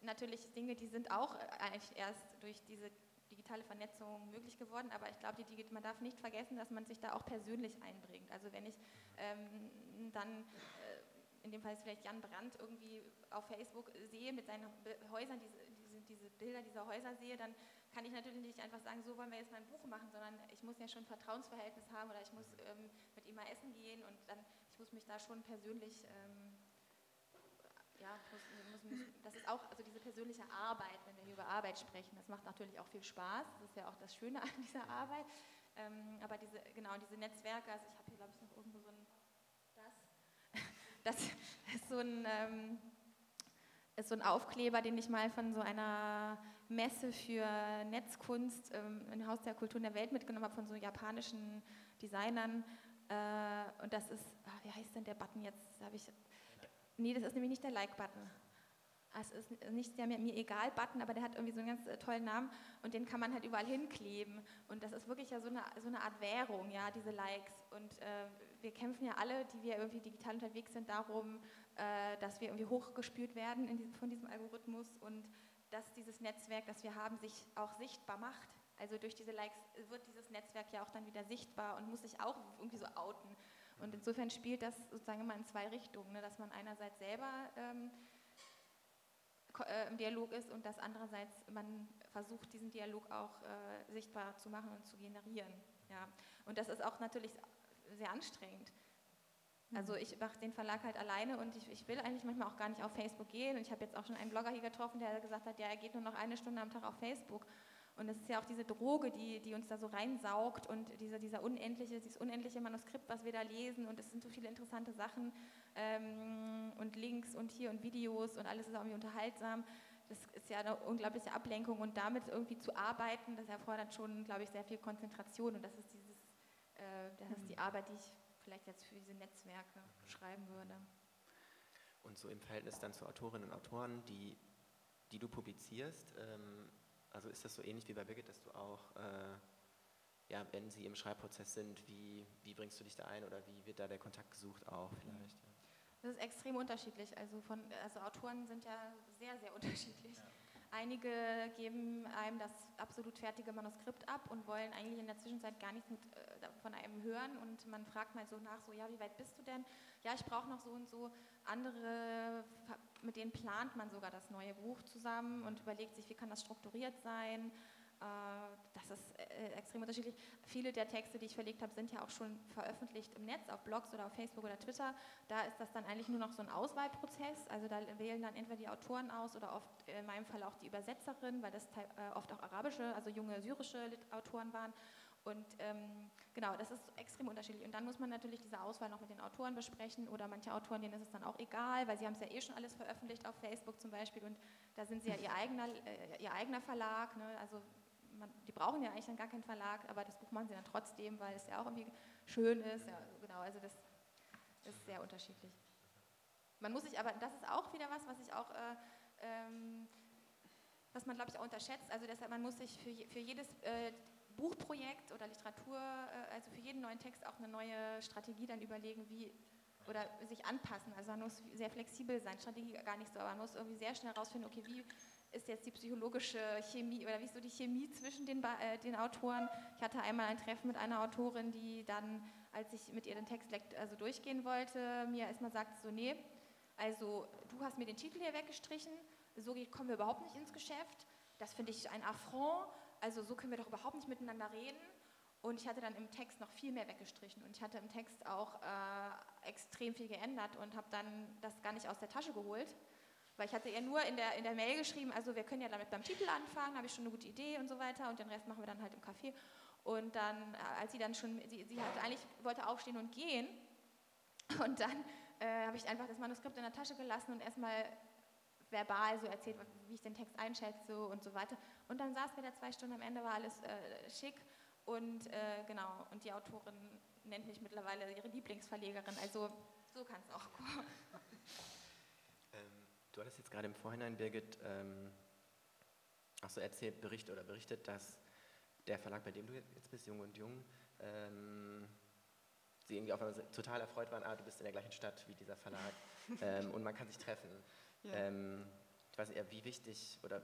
natürlich Dinge, die sind auch äh, eigentlich erst durch diese digitale Vernetzung möglich geworden, aber ich glaube, man darf nicht vergessen, dass man sich da auch persönlich einbringt. Also wenn ich ähm, dann äh, in dem Fall ist vielleicht Jan Brandt irgendwie auf Facebook sehe mit seinen Häusern, diese, diese, diese, Bilder dieser Häuser sehe, dann kann ich natürlich nicht einfach sagen, so wollen wir jetzt mal ein Buch machen, sondern ich muss ja schon ein Vertrauensverhältnis haben oder ich muss ähm, mit ihm mal essen gehen und dann, ich muss mich da schon persönlich ähm, ja, muss, muss, das ist auch also diese persönliche Arbeit, wenn wir hier über Arbeit sprechen. Das macht natürlich auch viel Spaß. Das ist ja auch das Schöne an dieser Arbeit. Ähm, aber diese, genau, diese Netzwerke, also ich habe hier, glaube ich, noch irgendwo so das, ist so ein, ähm, ist so ein Aufkleber, den ich mal von so einer Messe für Netzkunst ähm, im Haus der Kulturen der Welt mitgenommen habe, von so japanischen Designern. Äh, und das ist, ach, wie heißt denn der Button jetzt? habe ich Nee, das ist nämlich nicht der Like-Button. Es ist nicht der mir, egal Button, aber der hat irgendwie so einen ganz äh, tollen Namen und den kann man halt überall hinkleben. Und das ist wirklich ja so eine, so eine Art Währung, ja, diese Likes. Und äh, wir kämpfen ja alle, die wir irgendwie digital unterwegs sind, darum, äh, dass wir irgendwie hochgespült werden diesem, von diesem Algorithmus und dass dieses Netzwerk, das wir haben, sich auch sichtbar macht. Also durch diese Likes wird dieses Netzwerk ja auch dann wieder sichtbar und muss sich auch irgendwie so outen. Und insofern spielt das sozusagen immer in zwei Richtungen, ne? dass man einerseits selber ähm, äh, im Dialog ist und dass andererseits man versucht, diesen Dialog auch äh, sichtbar zu machen und zu generieren. Ja. Und das ist auch natürlich sehr anstrengend. Also mhm. ich mache den Verlag halt alleine und ich, ich, will eigentlich manchmal auch gar nicht auf Facebook gehen. Und ich habe jetzt auch schon einen Blogger hier getroffen, der gesagt hat, ja, er geht nur noch eine Stunde am Tag auf Facebook. Und es ist ja auch diese Droge, die, die uns da so reinsaugt und dieser, dieser unendliche, dieses unendliche Manuskript, was wir da lesen und es sind so viele interessante Sachen ähm, und Links und hier und Videos und alles ist irgendwie unterhaltsam. Das ist ja eine unglaubliche Ablenkung und damit irgendwie zu arbeiten, das erfordert schon, glaube ich, sehr viel Konzentration und das ist dieses, äh, das ist die mhm. Arbeit, die ich vielleicht jetzt für diese Netzwerke beschreiben würde. Und so im Verhältnis dann zu Autorinnen und Autoren, die, die du publizierst, ähm, also ist das so ähnlich wie bei Birgit, dass du auch, äh, ja, wenn sie im Schreibprozess sind, wie, wie bringst du dich da ein oder wie wird da der Kontakt gesucht auch vielleicht? Ja. Das ist extrem unterschiedlich. Also, von, also Autoren sind ja sehr, sehr unterschiedlich. Ja. Einige geben einem das absolut fertige Manuskript ab und wollen eigentlich in der Zwischenzeit gar nichts mit, äh, von einem hören und man fragt mal so nach, so ja, wie weit bist du denn? Ja, ich brauche noch so und so. Andere, mit denen plant man sogar das neue Buch zusammen und überlegt sich, wie kann das strukturiert sein. Äh, das ist äh, extrem unterschiedlich. Viele der Texte, die ich verlegt habe, sind ja auch schon veröffentlicht im Netz, auf Blogs oder auf Facebook oder Twitter. Da ist das dann eigentlich nur noch so ein Auswahlprozess. Also da wählen dann entweder die Autoren aus oder oft in meinem Fall auch die Übersetzerin, weil das äh, oft auch arabische, also junge syrische Autoren waren. Und ähm, genau, das ist extrem unterschiedlich. Und dann muss man natürlich diese Auswahl noch mit den Autoren besprechen oder manche Autoren, denen ist es dann auch egal, weil sie haben es ja eh schon alles veröffentlicht auf Facebook zum Beispiel und da sind sie ja ihr eigener, äh, ihr eigener Verlag. Ne? Also man, die brauchen ja eigentlich dann gar keinen Verlag, aber das Buch machen sie dann trotzdem, weil es ja auch irgendwie schön ist. Ja, genau, also das ist sehr unterschiedlich. Man muss sich aber, das ist auch wieder was, was ich auch, äh, ähm, was man glaube ich auch unterschätzt. Also deshalb, man muss sich für, für jedes äh, Buchprojekt oder Literatur, äh, also für jeden neuen Text auch eine neue Strategie dann überlegen, wie oder sich anpassen. Also man muss sehr flexibel sein, Strategie gar nicht so, aber man muss irgendwie sehr schnell herausfinden, okay, wie ist jetzt die psychologische Chemie oder wie ist so die Chemie zwischen den, äh, den Autoren. Ich hatte einmal ein Treffen mit einer Autorin, die dann, als ich mit ihr den Text also durchgehen wollte, mir erstmal sagte so, nee, also du hast mir den Titel hier weggestrichen, so kommen wir überhaupt nicht ins Geschäft, das finde ich ein Affront, also so können wir doch überhaupt nicht miteinander reden. Und ich hatte dann im Text noch viel mehr weggestrichen und ich hatte im Text auch äh, extrem viel geändert und habe dann das gar nicht aus der Tasche geholt, weil ich hatte ihr nur in der, in der Mail geschrieben, also wir können ja damit beim Titel anfangen, habe ich schon eine gute Idee und so weiter und den Rest machen wir dann halt im Café. Und dann, äh, als sie dann schon, sie, sie hatte eigentlich wollte aufstehen und gehen und dann äh, habe ich einfach das Manuskript in der Tasche gelassen und erstmal verbal so erzählt, wie ich den Text einschätze und so weiter. Und dann saßen wir da zwei Stunden am Ende, war alles äh, schick Und äh, genau, und die Autorin nennt mich mittlerweile ihre Lieblingsverlegerin. Also so kann es auch kommen. Du hattest jetzt gerade im Vorhinein, Birgit, ähm, auch so erzählt, berichtet oder berichtet, dass der Verlag, bei dem du jetzt bist, Jung und Jung, ähm, sie irgendwie auf einmal total erfreut waren, ah, du bist in der gleichen Stadt wie dieser Verlag ähm, und man kann sich treffen. Ja. Ähm, ich weiß nicht, wie wichtig, oder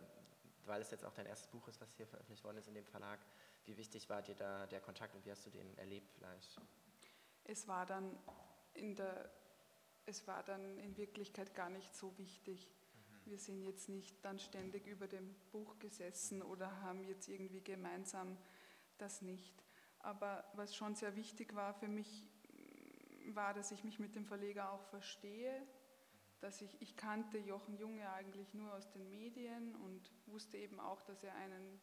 weil es jetzt auch dein erstes Buch ist, was hier veröffentlicht worden ist in dem Verlag, wie wichtig war dir da der Kontakt und wie hast du den erlebt vielleicht? Es war dann in der, es war dann in Wirklichkeit gar nicht so wichtig. Mhm. Wir sind jetzt nicht dann ständig über dem Buch gesessen oder haben jetzt irgendwie gemeinsam das nicht. Aber was schon sehr wichtig war für mich, war, dass ich mich mit dem Verleger auch verstehe, dass ich, ich kannte Jochen Junge eigentlich nur aus den Medien und wusste eben auch, dass er einen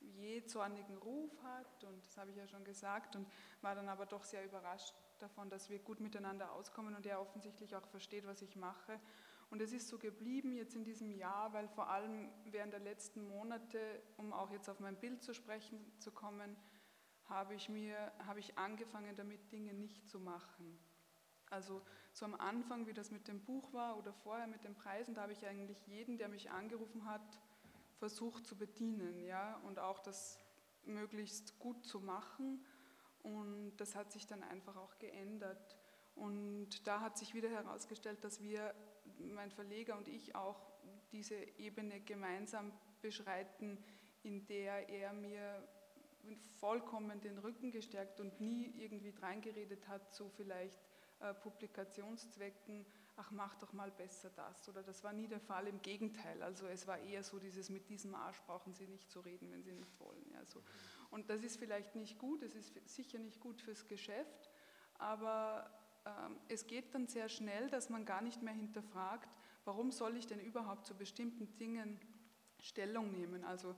je zornigen Ruf hat und das habe ich ja schon gesagt und war dann aber doch sehr überrascht davon, dass wir gut miteinander auskommen und er offensichtlich auch versteht, was ich mache. Und es ist so geblieben jetzt in diesem Jahr, weil vor allem während der letzten Monate, um auch jetzt auf mein Bild zu sprechen zu kommen, habe ich mir habe ich angefangen damit Dinge nicht zu machen. Also so am Anfang, wie das mit dem Buch war oder vorher mit den Preisen, da habe ich eigentlich jeden, der mich angerufen hat, versucht zu bedienen, ja, und auch das möglichst gut zu machen. Und das hat sich dann einfach auch geändert. Und da hat sich wieder herausgestellt, dass wir, mein Verleger und ich, auch diese Ebene gemeinsam beschreiten, in der er mir vollkommen den Rücken gestärkt und nie irgendwie dreingeredet hat, so vielleicht äh, Publikationszwecken, ach mach doch mal besser das. Oder das war nie der Fall, im Gegenteil. Also es war eher so dieses, mit diesem Arsch brauchen Sie nicht zu reden, wenn Sie nicht wollen. Ja, so. Und das ist vielleicht nicht gut, es ist sicher nicht gut fürs Geschäft, aber ähm, es geht dann sehr schnell, dass man gar nicht mehr hinterfragt, warum soll ich denn überhaupt zu bestimmten Dingen Stellung nehmen. Also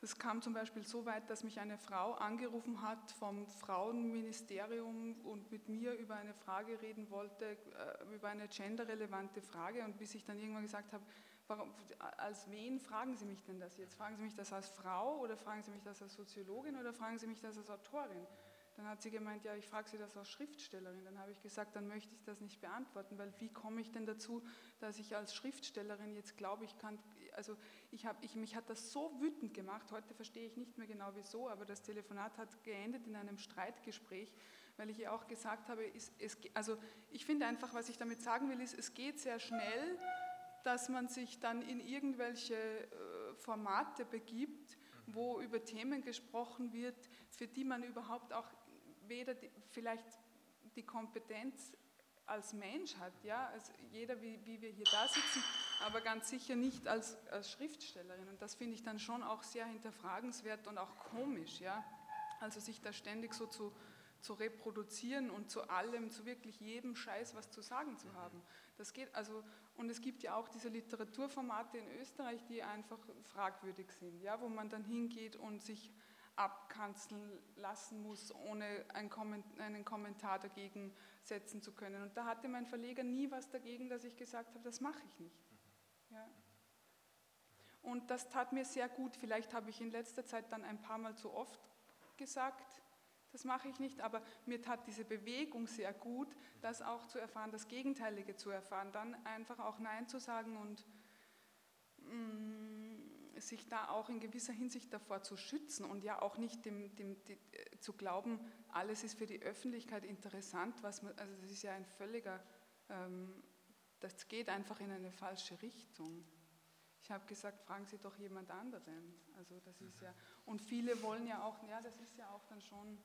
das kam zum Beispiel so weit, dass mich eine Frau angerufen hat vom Frauenministerium und mit mir über eine Frage reden wollte, äh, über eine genderrelevante Frage. Und bis ich dann irgendwann gesagt habe, warum, als wen fragen Sie mich denn das jetzt? Fragen Sie mich das als Frau oder fragen Sie mich das als Soziologin oder fragen Sie mich das als Autorin? Dann hat sie gemeint, ja, ich frage Sie das als Schriftstellerin. Dann habe ich gesagt, dann möchte ich das nicht beantworten, weil wie komme ich denn dazu, dass ich als Schriftstellerin jetzt glaube, ich kann, also ich habe, ich, mich hat das so wütend gemacht, heute verstehe ich nicht mehr genau wieso, aber das Telefonat hat geendet in einem Streitgespräch, weil ich ihr auch gesagt habe, es, es, also ich finde einfach, was ich damit sagen will, ist, es geht sehr schnell, dass man sich dann in irgendwelche äh, Formate begibt, wo über Themen gesprochen wird, für die man überhaupt auch weder die, vielleicht die Kompetenz als Mensch hat, ja, also jeder, wie, wie wir hier da sitzen, aber ganz sicher nicht als, als Schriftstellerin. Und das finde ich dann schon auch sehr hinterfragenswert und auch komisch, ja. Also sich da ständig so zu, zu reproduzieren und zu allem, zu wirklich jedem Scheiß was zu sagen zu haben. Das geht also, und es gibt ja auch diese Literaturformate in Österreich, die einfach fragwürdig sind, ja, wo man dann hingeht und sich abkanzeln lassen muss, ohne einen Kommentar dagegen setzen zu können. Und da hatte mein Verleger nie was dagegen, dass ich gesagt habe, das mache ich nicht. Ja. Und das tat mir sehr gut. Vielleicht habe ich in letzter Zeit dann ein paar Mal zu oft gesagt, das mache ich nicht, aber mir tat diese Bewegung sehr gut, das auch zu erfahren, das Gegenteilige zu erfahren, dann einfach auch Nein zu sagen und mm, sich da auch in gewisser Hinsicht davor zu schützen und ja auch nicht dem, dem, dem, äh, zu glauben, alles ist für die Öffentlichkeit interessant, was man, also das ist ja ein völliger, ähm, das geht einfach in eine falsche Richtung. Ich habe gesagt, fragen Sie doch jemand anderen. Also das ist ja, und viele wollen ja auch, ja, das ist ja auch dann schon,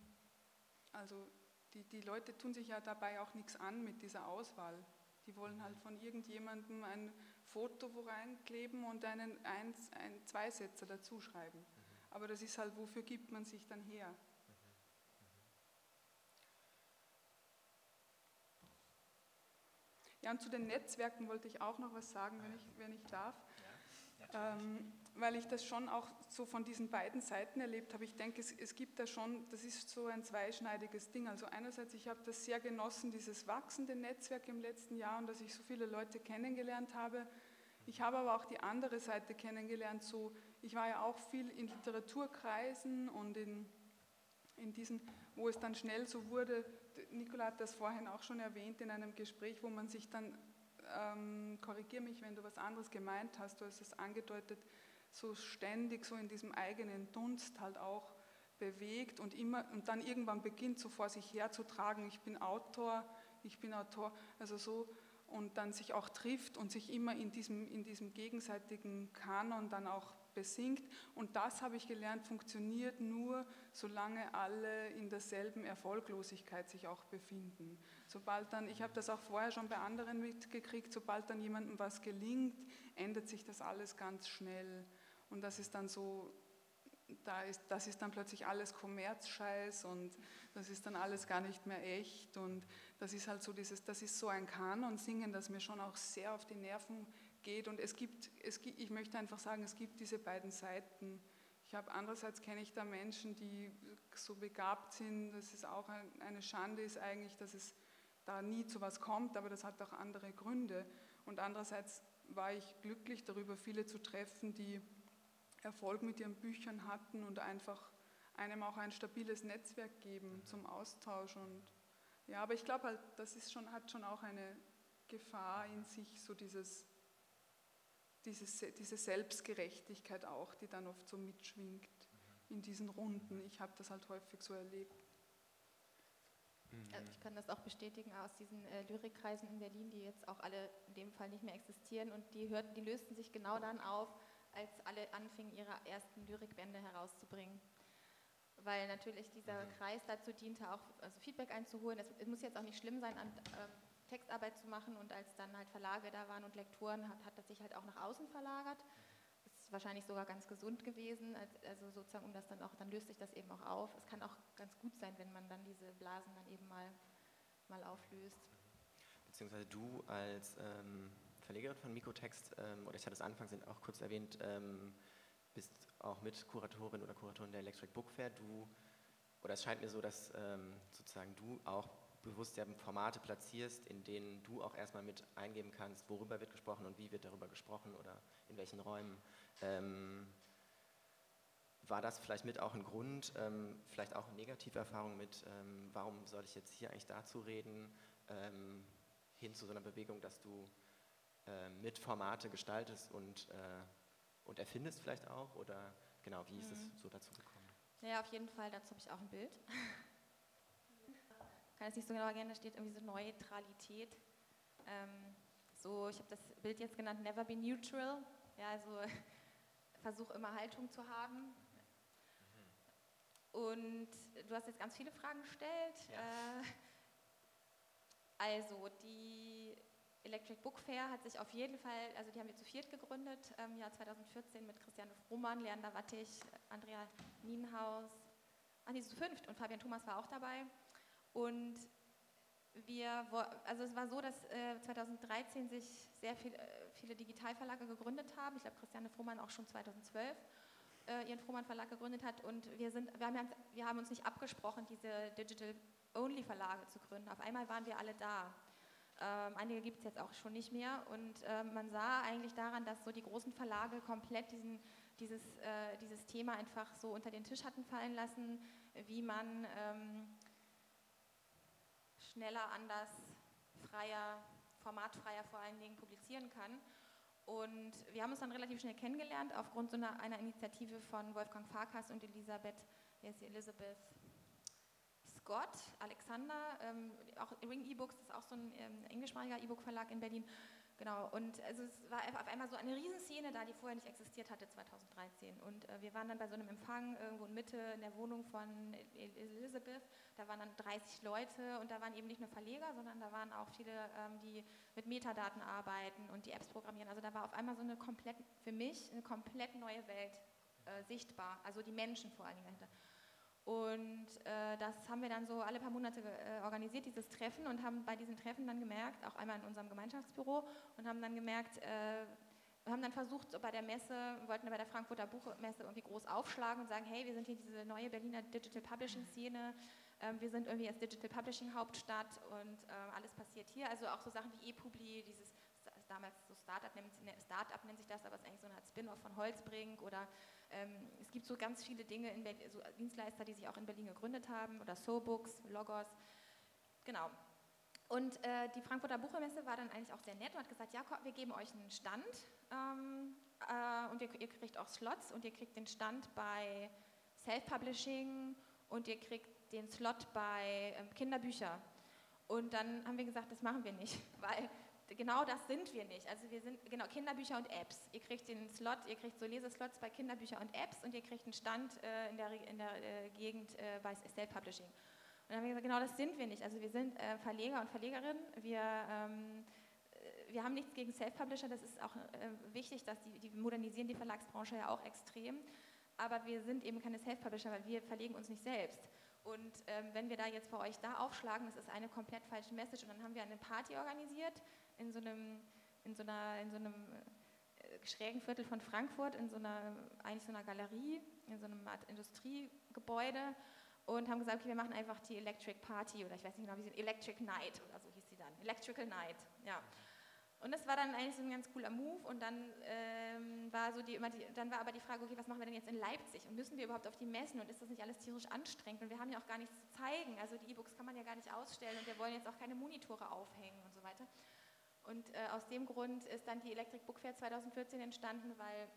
also die, die Leute tun sich ja dabei auch nichts an mit dieser Auswahl. Die wollen halt von irgendjemandem ein Foto wo reinkleben und einen ein, ein Zweisätzer dazu schreiben. Mhm. Aber das ist halt, wofür gibt man sich dann her? Ja, und zu den Netzwerken wollte ich auch noch was sagen, wenn ich, wenn ich darf. Ja, ähm, weil ich das schon auch so von diesen beiden Seiten erlebt habe. Ich denke, es, es gibt da schon, das ist so ein zweischneidiges Ding. Also einerseits, ich habe das sehr genossen, dieses wachsende Netzwerk im letzten Jahr und dass ich so viele Leute kennengelernt habe. Ich habe aber auch die andere Seite kennengelernt. So, ich war ja auch viel in Literaturkreisen und in in diesen, wo es dann schnell so wurde, Nicola hat das vorhin auch schon erwähnt in einem Gespräch, wo man sich dann, ähm, korrigier mich, wenn du was anderes gemeint hast, du hast es angedeutet, so ständig so in diesem eigenen Dunst halt auch bewegt und immer und dann irgendwann beginnt so vor sich herzutragen, ich bin Autor, ich bin Autor, also so und dann sich auch trifft und sich immer in diesem, in diesem gegenseitigen Kanon dann auch besingt. Und das habe ich gelernt, funktioniert nur, solange alle in derselben Erfolglosigkeit sich auch befinden. Sobald dann, ich habe das auch vorher schon bei anderen mitgekriegt, sobald dann jemandem was gelingt, ändert sich das alles ganz schnell. Und das ist dann so, da ist, das ist dann plötzlich alles Kommerzscheiß und das ist dann alles gar nicht mehr echt und das ist halt so dieses, das ist so ein Kanon singen, das mir schon auch sehr auf die Nerven geht und es gibt, es gibt, ich möchte einfach sagen, es gibt diese beiden Seiten. Ich habe andererseits kenne ich da Menschen, die so begabt sind, dass es auch eine Schande ist eigentlich, dass es da nie zu was kommt, aber das hat auch andere Gründe. Und andererseits war ich glücklich darüber, viele zu treffen, die Erfolg mit ihren Büchern hatten und einfach einem auch ein stabiles Netzwerk geben mhm. zum Austausch. Und ja, aber ich glaube halt, das ist schon, hat schon auch eine Gefahr in sich, so dieses, dieses, diese Selbstgerechtigkeit auch, die dann oft so mitschwingt mhm. in diesen Runden. Ich habe das halt häufig so erlebt. Mhm. Also ich kann das auch bestätigen aus diesen äh, Lyrikkreisen in Berlin, die jetzt auch alle in dem Fall nicht mehr existieren und die hörten, die lösten sich genau dann auf, als alle anfingen, ihre ersten Lyrikbände herauszubringen. Weil natürlich dieser mhm. Kreis dazu diente, auch also Feedback einzuholen. Es, es, muss jetzt auch nicht schlimm sein, an äh, Textarbeit zu machen und als dann halt Verlage da waren und Lektoren, hat, hat das sich halt auch nach außen verlagert. Das ist wahrscheinlich sogar ganz gesund gewesen, also sozusagen, um das dann auch, dann löst sich das eben auch auf. Es kann auch ganz gut sein, wenn man dann diese Blasen dann eben mal, mal auflöst. Beziehungsweise du als ähm Verlegerin von Mikrotext, ähm, oder ich hatte es anfangs auch kurz erwähnt, ähm, bist auch Mitkuratorin oder Kuratorin der Electric Book Fair. Du, oder es scheint mir so, dass ähm, sozusagen du auch bewusst ja Formate platzierst, in denen du auch erstmal mit eingeben kannst, worüber wird gesprochen und wie wird darüber gesprochen oder in welchen Räumen. Ähm, war das vielleicht mit auch ein Grund, ähm, vielleicht auch eine negative Erfahrung mit, ähm, warum soll ich jetzt hier eigentlich dazu reden, hin zu so einer Bewegung, dass du äh, mit Formate gestaltest und, äh, und erfindest vielleicht auch? Oder genau, wie ist mhm. es so dazu gekommen? Ja, auf jeden Fall, dazu habe ich auch ein Bild. kann es nicht so genau erkennen, da steht irgendwie so Neutralität. Ähm, so, ich habe das Bild jetzt genannt, never be neutral. Ja, also versuch immer Haltung zu haben. Mhm. Und du hast jetzt ganz viele Fragen gestellt. Ja. Äh, also die Electric Book Fair hat sich auf jeden Fall, also die haben wir zu viert gegründet, im Jahr 2014 mit Christiane Frohmann, Leander Wattig, Andrea Nienhaus, ah nee, zu fünft und Fabian Thomas war auch dabei. Und wir, also es war so, dass äh, 2013 sich sehr viel, äh, viele Digitalverlage gegründet haben. Ich glaube, Christiane Frohmann auch schon 2012 äh, ihren Frohmann Verlag gegründet hat. Und wir, sind, wir, haben, wir haben uns nicht abgesprochen, diese Digital-Only-Verlage zu gründen. Auf einmal waren wir alle da. Ähm, einige gibt es jetzt auch schon nicht mehr. Und ähm, man sah eigentlich daran, dass so die großen Verlage komplett diesen, dieses, äh, dieses Thema einfach so unter den Tisch hatten fallen lassen, wie man ähm, schneller, anders, freier, formatfreier vor allen Dingen publizieren kann. Und wir haben uns dann relativ schnell kennengelernt aufgrund so einer, einer Initiative von Wolfgang Farkas und Elisabeth, sie, Elizabeth Scott, Alexander, ähm, auch Ring E-Books, ist auch so ein ähm, englischsprachiger E-Book-Verlag in Berlin. Genau, und also es war auf einmal so eine Riesenszene da, die vorher nicht existiert hatte 2013. Und äh, wir waren dann bei so einem Empfang irgendwo in Mitte in der Wohnung von Elizabeth. Da waren dann 30 Leute und da waren eben nicht nur Verleger, sondern da waren auch viele, ähm, die mit Metadaten arbeiten und die Apps programmieren. Also da war auf einmal so eine komplett, für mich, eine komplett neue Welt äh, sichtbar. Also die Menschen vor allen Dingen dahinter. Und äh, das haben wir dann so alle paar Monate äh, organisiert, dieses Treffen, und haben bei diesen Treffen dann gemerkt, auch einmal in unserem Gemeinschaftsbüro, und haben dann gemerkt, äh, haben dann versucht, so bei der Messe, wollten bei der Frankfurter Buchmesse irgendwie groß aufschlagen und sagen, hey, wir sind hier diese neue Berliner Digital Publishing Szene, ähm, wir sind irgendwie als Digital Publishing Hauptstadt und ähm, alles passiert hier. Also auch so Sachen wie ePubli, dieses damals so Startup nennt, Startup nennt sich das, aber es ist eigentlich so eine Art Spin-off von Holzbrink oder es gibt so ganz viele Dinge, in Berlin, so Dienstleister, die sich auch in Berlin gegründet haben oder SoBooks, Logos. Genau. Und äh, die Frankfurter Buchmesse war dann eigentlich auch sehr nett und hat gesagt, ja, wir geben euch einen Stand ähm, äh, und ihr, ihr, kriegt auch Slots und ihr kriegt den Stand bei Self-Publishing und ihr kriegt den Slot bei ähm, Kinderbücher. Und dann haben wir gesagt, das machen wir nicht, weil genau das sind wir nicht. Also wir sind, genau, Kinderbücher und Apps. Ihr kriegt den Slot, ihr kriegt so Leseslots bei Kinderbücher und Apps und ihr kriegt einen Stand äh, in der, in der äh, Gegend äh, bei Self-Publishing. Und dann haben wir gesagt, genau das sind wir nicht. Also wir sind äh, Verleger und Verlegerinnen. Wir, ähm, äh, wir haben nichts gegen Self-Publisher, das ist auch äh, wichtig, dass die, die modernisieren die Verlagsbranche ja auch extrem. Aber wir sind eben keine Self-Publisher, weil wir verlegen uns nicht selbst. Und ähm, wenn wir da jetzt bei euch da aufschlagen, das ist eine komplett falsche Message. Und dann haben wir eine Party organisiert in so einem, in so einer, in so einem äh, schrägen Viertel von Frankfurt, in so einer, eigentlich so einer Galerie, in so einem Art Industriegebäude und haben gesagt, okay, wir machen einfach die Electric Party oder ich weiß nicht genau, wie sie, Electric Night oder so hieß sie dann, Electrical Night, ja. Und das war dann eigentlich so ein ganz cooler Move. Und dann ähm, war so die, immer die, dann war aber die Frage, okay, was machen wir denn jetzt in Leipzig? Und müssen wir überhaupt auf die Messen? Und ist das nicht alles tierisch anstrengend? Und wir haben ja auch gar nichts zu zeigen. Also die E-Books kann man ja gar nicht ausstellen und wir wollen jetzt auch keine Monitore aufhängen und so weiter. Und äh, aus dem Grund ist dann die Electric Book Fair 2014 entstanden, weil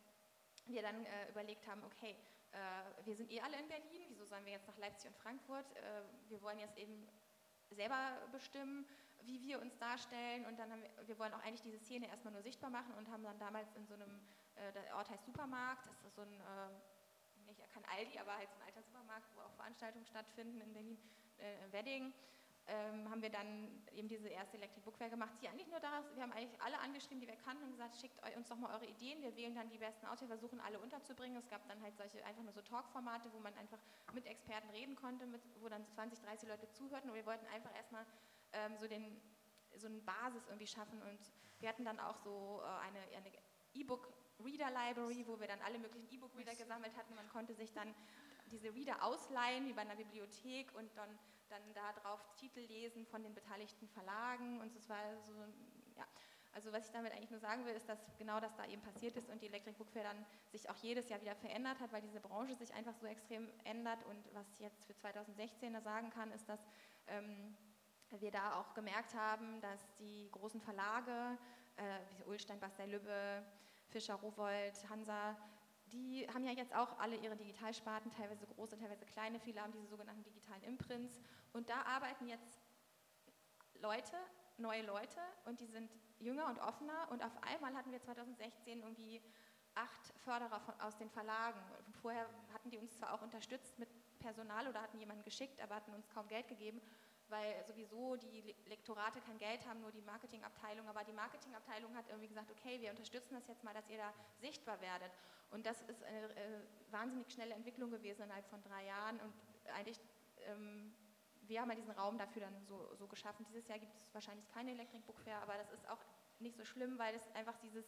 wir dann äh, überlegt haben, okay, äh, wir sind eh alle in Berlin, wieso sollen wir jetzt nach Leipzig und Frankfurt? Äh, wir wollen jetzt eben selber bestimmen, wie wir uns darstellen. Und dann haben wir, wir wollen auch eigentlich diese Szene erstmal nur sichtbar machen und haben dann damals in so einem, äh, der Ort heißt Supermarkt, das ist so ein, äh, nicht kein Aldi, aber halt so ein alter Supermarkt, wo auch Veranstaltungen stattfinden in Berlin, äh, Wedding. Ähm, haben wir dann eben diese erste Electric Book Fair gemacht, die eigentlich nur daraus, wir haben eigentlich alle angeschrieben, die wir kannten und gesagt, schickt uns doch mal eure Ideen, wir wählen dann die besten aus, wir versuchen alle unterzubringen. Es gab dann halt solche einfach nur so Talk-Formate, wo man einfach mit Experten reden konnte, mit, wo dann 20, 30 Leute zuhörten. Und wir wollten einfach erstmal ähm, so, den, so eine Basis irgendwie schaffen. Und wir hatten dann auch so äh, eine, eine E-Book Reader Library, wo wir dann alle möglichen E-Book-Reader gesammelt hatten. Man konnte sich dann diese Reader ausleihen, wie bei einer Bibliothek, und dann, dann da drauf Titel lesen von den beteiligten Verlagen. Und es war so, ja. Also was ich damit eigentlich nur sagen will, ist, dass genau das da eben passiert ist und die Electric Book Fair dann sich auch jedes Jahr wieder verändert hat, weil diese Branche sich einfach so extrem ändert. Und was ich jetzt für 2016 da sagen kann, ist, dass ähm, wir da auch gemerkt haben, dass die großen Verlage, äh, wie Ulstein, Bastei Lübbe, Fischer, Rowold, Hansa, die haben ja jetzt auch alle ihre Digitalsparten, teilweise große, teilweise kleine. Viele haben diese sogenannten digitalen Imprints. Und da arbeiten jetzt Leute, neue Leute, und die sind jünger und offener. Und auf einmal hatten wir 2016 irgendwie acht Förderer von, aus den Verlagen. Und vorher hatten die uns zwar auch unterstützt mit Personal oder hatten jemanden geschickt, aber hatten uns kaum Geld gegeben weil sowieso die Lektorate kein Geld haben, nur die Marketingabteilung. Aber die Marketingabteilung hat irgendwie gesagt, okay, wir unterstützen das jetzt mal, dass ihr da sichtbar werdet. Und das ist eine äh, wahnsinnig schnelle Entwicklung gewesen innerhalb von drei Jahren. Und eigentlich, ähm, wir haben ja diesen Raum dafür dann so, so geschaffen. Dieses Jahr gibt es wahrscheinlich keine Electric Book Fair, aber das ist auch nicht so schlimm, weil es einfach dieses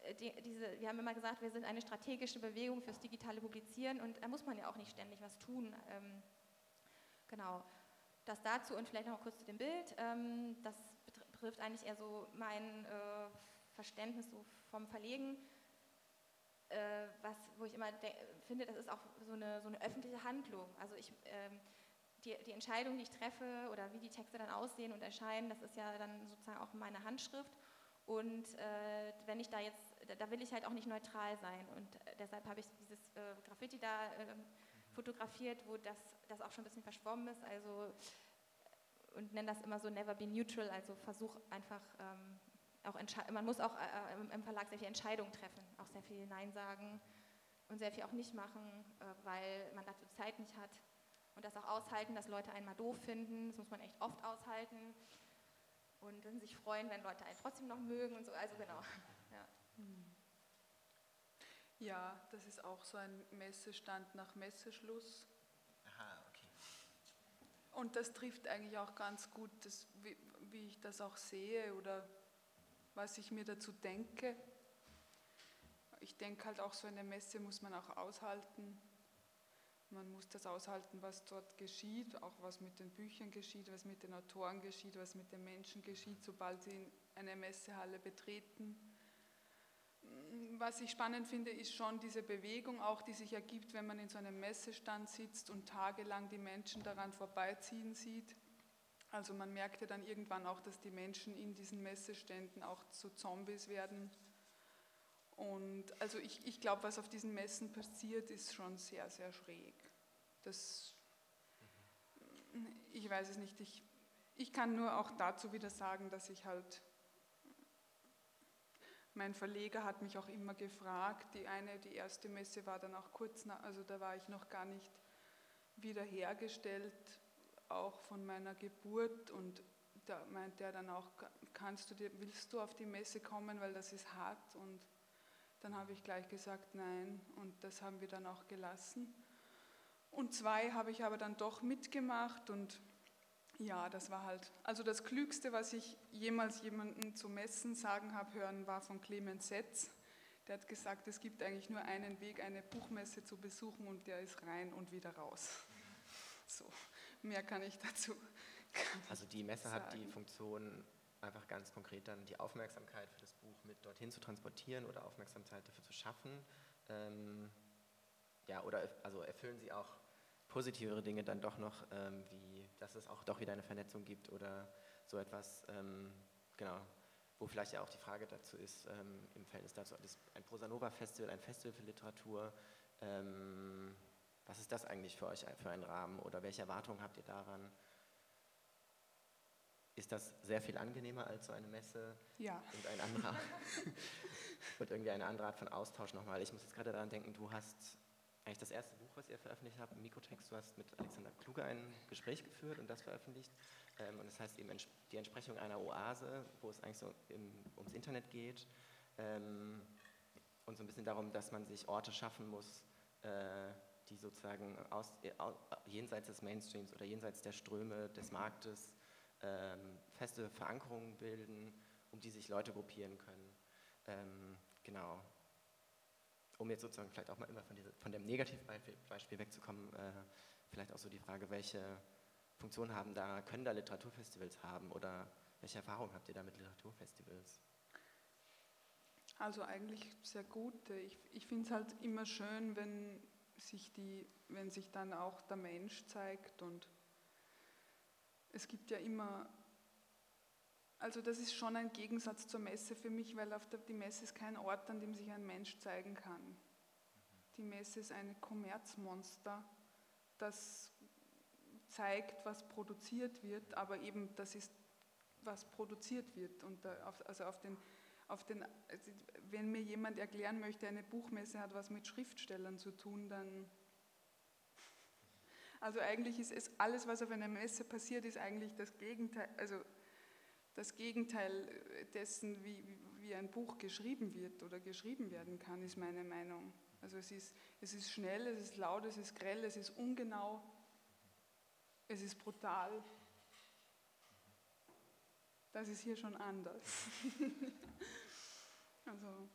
äh, die, diese, wir haben immer gesagt, wir sind eine strategische Bewegung fürs digitale Publizieren und da muss man ja auch nicht ständig was tun. Ähm, genau. Das dazu und vielleicht noch kurz zu dem Bild. Ähm, das betrifft eigentlich eher so mein äh, Verständnis so vom Verlegen, äh, was, wo ich immer finde, das ist auch so eine, so eine öffentliche Handlung. Also ich, ähm, die, die Entscheidung, die ich treffe oder wie die Texte dann aussehen und erscheinen, das ist ja dann sozusagen auch meine Handschrift. Und äh, wenn ich da jetzt, da, da, will ich halt auch nicht neutral sein. Und äh, deshalb habe ich dieses äh, Graffiti da ähm, fotografiert, wo das, das auch schon ein bisschen verschwommen ist. Also, und nenne das immer so never be neutral, also versuch einfach ähm, auch man muss auch äh, im Verlag sehr viel Entscheidungen treffen, auch sehr viel Nein sagen und sehr viel auch nicht machen, äh, weil man dafür Zeit nicht hat. Und das auch aushalten, dass Leute einen mal doof finden, das muss man echt oft aushalten. Und dann sich freuen, wenn Leute einen trotzdem noch mögen und so, also genau. Ja. Ja, das ist auch so ein Messestand nach Messeschluss. Aha, okay. Und das trifft eigentlich auch ganz gut, das, wie, wie ich das auch sehe oder was ich mir dazu denke. Ich denke halt auch, so eine Messe muss man auch aushalten. Man muss das aushalten, was dort geschieht, auch was mit den Büchern geschieht, was mit den Autoren geschieht, was mit den Menschen geschieht, sobald sie eine Messehalle betreten was ich spannend finde, ist schon diese Bewegung auch, die sich ergibt, wenn man in so einem Messestand sitzt und tagelang die Menschen daran vorbeiziehen sieht. Also man merkte dann irgendwann auch, dass die Menschen in diesen Messeständen auch zu Zombies werden. Und also ich, ich glaube, was auf diesen Messen passiert, ist schon sehr, sehr schräg. Das, ich weiß es nicht. Ich, ich kann nur auch dazu wieder sagen, dass ich halt mein Verleger hat mich auch immer gefragt. Die eine, die erste Messe war dann auch kurz, nach, also da war ich noch gar nicht wiederhergestellt, auch von meiner Geburt. Und da meinte er dann auch, kannst du dir, willst du auf die Messe kommen, weil das ist hart. Und dann habe ich gleich gesagt, nein. Und das haben wir dann auch gelassen. Und zwei habe ich aber dann doch mitgemacht und ja, das war halt, also das Klügste, was ich jemals jemanden zu Messen sagen habe hören, war von Clemens Setz. Der hat gesagt, es gibt eigentlich nur einen Weg, eine Buchmesse zu besuchen und der ist rein und wieder raus. So, mehr kann ich dazu. also die Messe sagen. hat die Funktion, einfach ganz konkret dann die Aufmerksamkeit für das Buch mit dorthin zu transportieren oder Aufmerksamkeit dafür zu schaffen. Ähm, ja, oder also erfüllen sie auch positivere Dinge dann doch noch, ähm, wie dass es auch doch wieder eine Vernetzung gibt oder so etwas, ähm, genau, wo vielleicht ja auch die Frage dazu ist, ähm, im Verhältnis dazu, das, ein Prosanova-Festival, ein Festival für Literatur, ähm, was ist das eigentlich für euch für einen Rahmen oder welche Erwartungen habt ihr daran? Ist das sehr viel angenehmer als so eine Messe? Ja. Und ein anderer und irgendwie eine andere Art von Austausch nochmal. Ich muss jetzt gerade daran denken, du hast eigentlich das erste Buch, was ihr veröffentlicht habt, Mikrotext. Du hast mit Alexander Kluge ein Gespräch geführt und das veröffentlicht. Ähm, und das heißt eben die Entsprechung einer Oase, wo es eigentlich so im, ums Internet geht. Ähm, und so ein bisschen darum, dass man sich Orte schaffen muss, äh, die sozusagen aus, äh, jenseits des Mainstreams oder jenseits der Ströme des Marktes ähm, feste Verankerungen bilden, um die sich Leute gruppieren können. Genau um jetzt sozusagen vielleicht auch mal immer von, diese, von dem Negativbeispiel wegzukommen, äh, vielleicht auch so die Frage, welche Funktionen haben da, können da Literaturfestivals haben oder welche Erfahrungen habt ihr da mit Literaturfestivals? Also eigentlich sehr gut. Ich, ich finde es halt immer schön, wenn sich, die, wenn sich dann auch der Mensch zeigt und es gibt ja immer also das ist schon ein Gegensatz zur Messe für mich, weil der, die Messe ist kein Ort, an dem sich ein Mensch zeigen kann. Die Messe ist ein Kommerzmonster, das zeigt, was produziert wird, aber eben das ist, was produziert wird. Und auf, also auf den, auf den, also wenn mir jemand erklären möchte, eine Buchmesse hat was mit Schriftstellern zu tun, dann also eigentlich ist es alles, was auf einer Messe passiert, ist eigentlich das Gegenteil. Also das Gegenteil dessen, wie, wie ein Buch geschrieben wird oder geschrieben werden kann, ist meine Meinung. Also es ist, es ist schnell, es ist laut, es ist grell, es ist ungenau, es ist brutal. Das ist hier schon anders. also.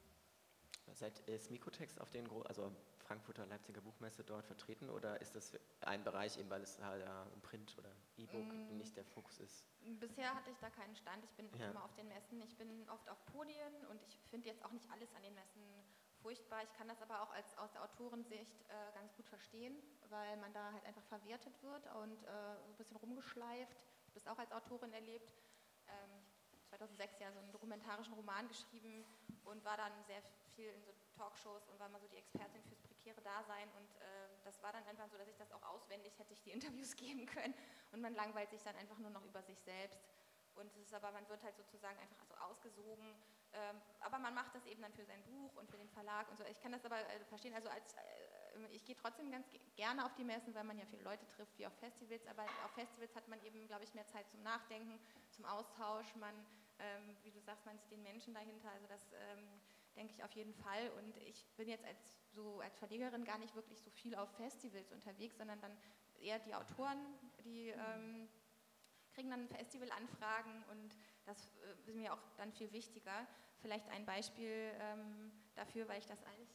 Seid ist Mikrotext auf den, also Frankfurter Leipziger Buchmesse dort vertreten oder ist das ein Bereich, eben weil es halt ja, Print oder E-Book mm. nicht der Fokus ist? Bisher hatte ich da keinen Stand. Ich bin ja. immer auf den Messen. Ich bin oft auf Podien und ich finde jetzt auch nicht alles an den Messen furchtbar. Ich kann das aber auch als, aus der Autorensicht äh, ganz gut verstehen, weil man da halt einfach verwertet wird und äh, so ein bisschen rumgeschleift. Ich habe das auch als Autorin erlebt. Ähm, 2006 ja so einen dokumentarischen Roman geschrieben und war dann sehr viel in so Talkshows und war mal so die Expertin fürs prekäre Dasein und äh, das war dann einfach so, dass ich das auch auswendig hätte ich die Interviews geben können. Und man langweilt sich dann einfach nur noch über sich selbst. Und es ist aber, man wird halt sozusagen einfach so ausgesogen, ähm, aber man macht das eben dann für sein Buch und für den Verlag und so. Ich kann das aber äh, verstehen, also als, äh, ich gehe trotzdem ganz gerne auf die Messen, weil man ja viele Leute trifft, wie auf Festivals, aber auf Festivals hat man eben, glaube ich, mehr Zeit zum Nachdenken, zum Austausch, man, ähm, wie du sagst, man sieht den Menschen dahinter, also das ähm, denke ich auf jeden Fall. Und ich bin jetzt als, so als Verlegerin gar nicht wirklich so viel auf Festivals unterwegs, sondern dann eher die Autoren, die ähm, kriegen dann Festivalanfragen und das äh, ist mir auch dann viel wichtiger. Vielleicht ein Beispiel ähm, dafür, weil ich das eigentlich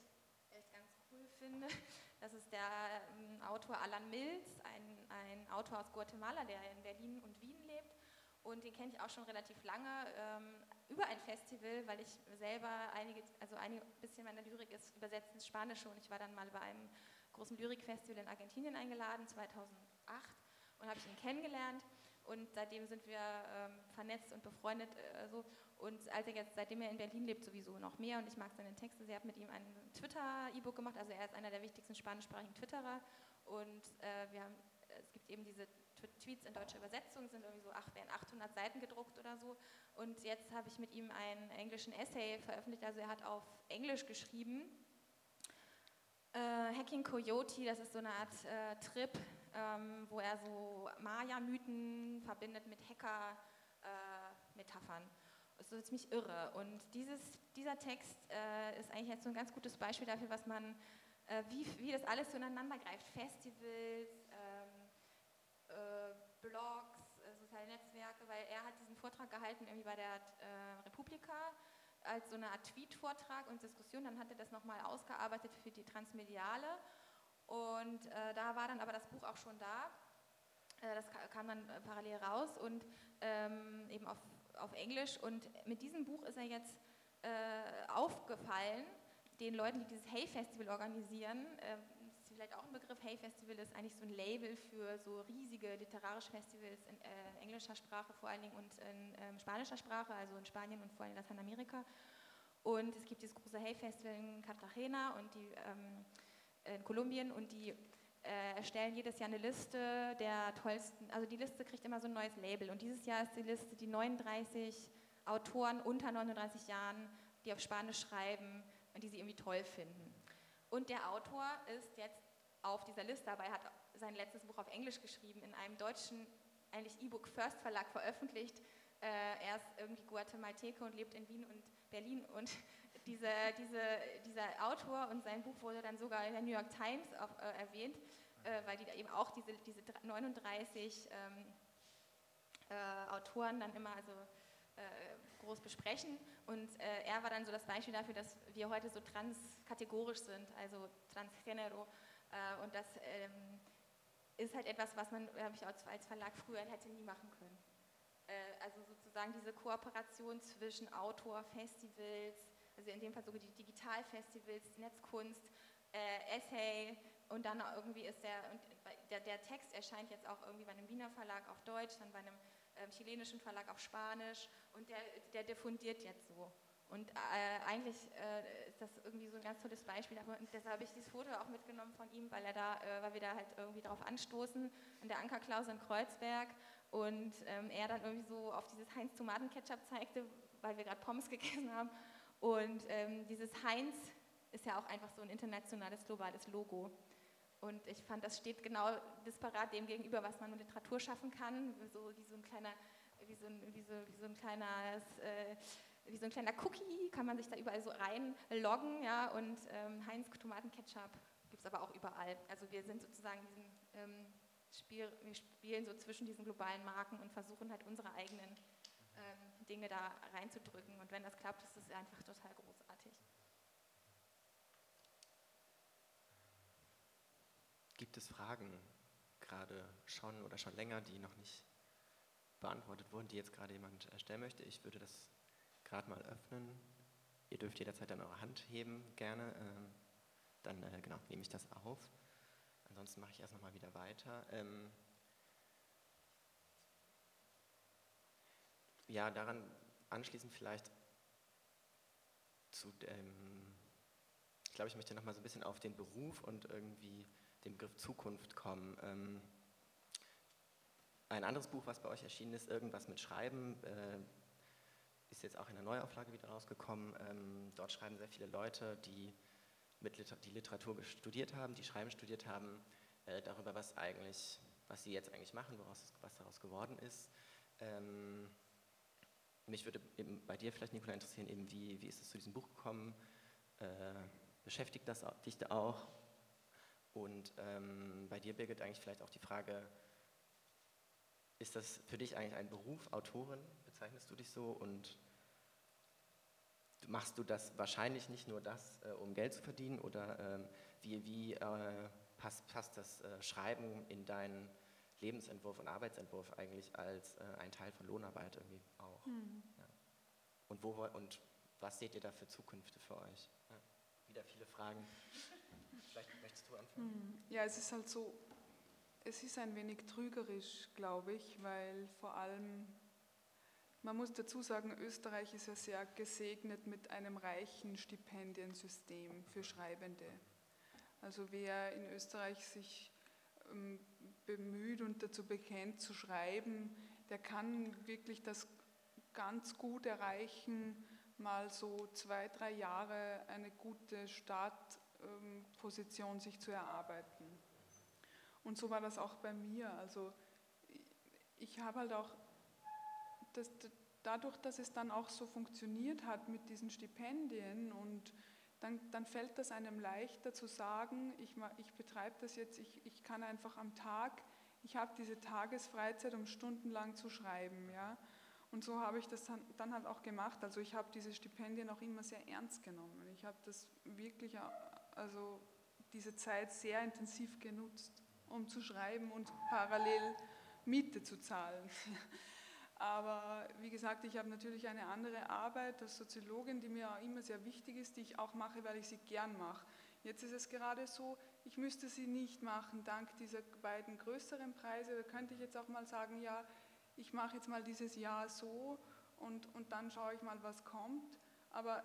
echt ganz cool finde. Das ist der ähm, Autor Alan Mills, ein, ein Autor aus Guatemala, der in Berlin und Wien lebt und den kenne ich auch schon relativ lange ähm, über ein Festival, weil ich selber einige, also ein bisschen meiner Lyrik ist übersetzt ins Spanische und ich war dann mal bei einem großen Lyrikfestival in Argentinien eingeladen, 2008, und habe ich ihn kennengelernt. Und seitdem sind wir ähm, vernetzt und befreundet äh, so. Und als er jetzt, seitdem er in Berlin lebt, sowieso noch mehr. Und ich mag seine Texte sehr, habe mit ihm ein Twitter-E-Book gemacht, also er ist einer der wichtigsten spanischsprachigen Twitterer. Und äh, wir haben, es gibt eben diese Tweets in deutscher Übersetzung, sind irgendwie so, ach, werden 800 Seiten gedruckt oder so. Und jetzt habe ich mit ihm einen englischen Essay veröffentlicht, also er hat auf Englisch geschrieben. Äh, Hacking Coyote, das ist so eine Art äh, Trip, ähm, wo er so Maya-Mythen verbindet mit Hacker-Metaphern. Äh, das ist ziemlich irre. Und dieses, dieser Text äh, ist eigentlich jetzt so ein ganz gutes Beispiel dafür, was man, äh, wie, wie das alles so ineinander greift. Festivals, Blogs, äh, soziale Netzwerke, weil er hat diesen Vortrag gehalten irgendwie bei der äh, Republika als so eine Art Tweet-Vortrag und Diskussion. Dann hat er das nochmal ausgearbeitet für die Transmediale und äh, da war dann aber das Buch auch schon da. Äh, das kam dann äh, parallel raus und ähm, eben auf, auf Englisch. Und mit diesem Buch ist er jetzt aufgefallen, den Leuten, die dieses Hey-Festival organisieren, vielleicht auch ein Begriff. Hey Festival ist eigentlich so ein Label für so riesige literarische Festivals in äh, englischer Sprache vor allen Dingen und in ähm, spanischer Sprache, also in Spanien und vor allem in Lateinamerika. Und es gibt dieses große Hey Festival in Cartagena und die ähm, in Kolumbien und die äh, erstellen jedes Jahr eine Liste der tollsten, also die Liste kriegt immer so ein neues Label und dieses Jahr ist die Liste die 39 Autoren unter 39 Jahren, die auf Spanisch schreiben und die sie irgendwie toll finden. Und der Autor ist jetzt auf dieser Liste, aber er hat sein letztes Buch auf Englisch geschrieben, in einem deutschen, eigentlich E-Book First Verlag veröffentlicht. Äh, er ist irgendwie Guatemalteker und lebt in Wien und Berlin und diese, diese, dieser Autor und sein Buch wurde dann sogar in der New York Times auch, äh, erwähnt, äh, weil die da eben auch diese, diese 39 ähm, äh, Autoren dann immer also äh, groß besprechen. Und äh, er war dann so das Beispiel dafür, dass wir heute so transkategorisch sind, also transgenero. Äh, und das ähm, ist halt etwas, was man, glaube ich, als Verlag früher hätte nie machen können. Äh, also sozusagen diese Kooperation zwischen Autor, Festivals, also in dem Fall sogar die Digitalfestivals, Netzkunst, äh, Essay und dann irgendwie ist der, der, der Text erscheint jetzt auch irgendwie bei einem Wiener Verlag auf Deutsch, dann bei einem ähm, chilenischen Verlag auf Spanisch und der, der diffundiert jetzt so. Und äh, eigentlich äh, ist das irgendwie so ein ganz tolles Beispiel. Und deshalb habe ich dieses Foto auch mitgenommen von ihm, weil er da, äh, weil wir da halt irgendwie darauf anstoßen, an der Ankerklause in Kreuzberg. Und ähm, er dann irgendwie so auf dieses Heinz Tomatenketchup zeigte, weil wir gerade Pommes gegessen haben. Und ähm, dieses Heinz ist ja auch einfach so ein internationales, globales Logo. Und ich fand, das steht genau disparat dem gegenüber, was man mit Literatur schaffen kann, so wie so ein kleiner, wie so ein, wie so, wie so ein kleines, äh, wie so ein kleiner Cookie, kann man sich da überall so reinloggen, ja, und ähm, Heinz Tomatenketchup gibt es aber auch überall. Also wir sind sozusagen diesen ähm, Spiel, wir spielen so zwischen diesen globalen Marken und versuchen halt unsere eigenen ähm, Dinge da reinzudrücken. Und wenn das klappt, ist das einfach total großartig. Gibt es Fragen gerade schon oder schon länger, die noch nicht beantwortet wurden, die jetzt gerade jemand stellen möchte? Ich würde das gerade mal öffnen. Ihr dürft jederzeit dann eure Hand heben, gerne. Ähm, dann äh, genau, nehme ich das auf. Ansonsten mache ich erst nochmal wieder weiter. Ähm, ja, daran anschließend vielleicht zu dem, ich glaube, ich möchte nochmal so ein bisschen auf den Beruf und irgendwie den Begriff Zukunft kommen. Ähm, ein anderes Buch, was bei euch erschienen ist, irgendwas mit Schreiben, äh, ist jetzt auch in der Neuauflage wieder rausgekommen. Ähm, dort schreiben sehr viele Leute, die, mit Liter die Literatur studiert haben, die Schreiben studiert haben, äh, darüber, was eigentlich, was sie jetzt eigentlich machen, woraus, was daraus geworden ist. Ähm, mich würde bei dir vielleicht, Nicola, interessieren, eben wie, wie ist es zu diesem Buch gekommen? Äh, beschäftigt das dich da auch? Und ähm, bei dir, Birgit, eigentlich vielleicht auch die Frage, ist das für dich eigentlich ein Beruf, Autorin? Bezeichnest du dich so? Und machst du das wahrscheinlich nicht nur das, äh, um Geld zu verdienen? Oder äh, wie, wie äh, passt, passt, das äh, Schreiben in dein Lebensentwurf und Arbeitsentwurf eigentlich als äh, ein Teil von Lohnarbeit irgendwie auch. Mhm. Ja. Und, wo, und was seht ihr da für Zukünfte für euch? Ja. Wieder viele Fragen. Vielleicht möchtest du anfangen. Mhm. Ja, es ist halt so, es ist ein wenig trügerisch, glaube ich, weil vor allem, man muss dazu sagen, Österreich ist ja sehr gesegnet mit einem reichen Stipendiensystem für Schreibende. Also wer in Österreich sich ähm, bemüht und dazu bekennt zu schreiben, der kann wirklich das ganz gut erreichen, mal so zwei, drei Jahre eine gute Startposition sich zu erarbeiten. Und so war das auch bei mir. Also ich habe halt auch, das, dadurch, dass es dann auch so funktioniert hat mit diesen Stipendien und dann, dann fällt das einem leichter zu sagen, ich, ich betreibe das jetzt, ich, ich kann einfach am Tag, ich habe diese Tagesfreizeit, um stundenlang zu schreiben. Ja? Und so habe ich das dann, dann halt auch gemacht. Also ich habe diese Stipendien auch immer sehr ernst genommen. Ich habe das wirklich, also diese Zeit sehr intensiv genutzt, um zu schreiben und parallel Miete zu zahlen. Aber wie gesagt, ich habe natürlich eine andere Arbeit als Soziologin, die mir auch immer sehr wichtig ist, die ich auch mache, weil ich sie gern mache. Jetzt ist es gerade so, ich müsste sie nicht machen dank dieser beiden größeren Preise. Da könnte ich jetzt auch mal sagen, ja, ich mache jetzt mal dieses Jahr so und, und dann schaue ich mal, was kommt. Aber äh,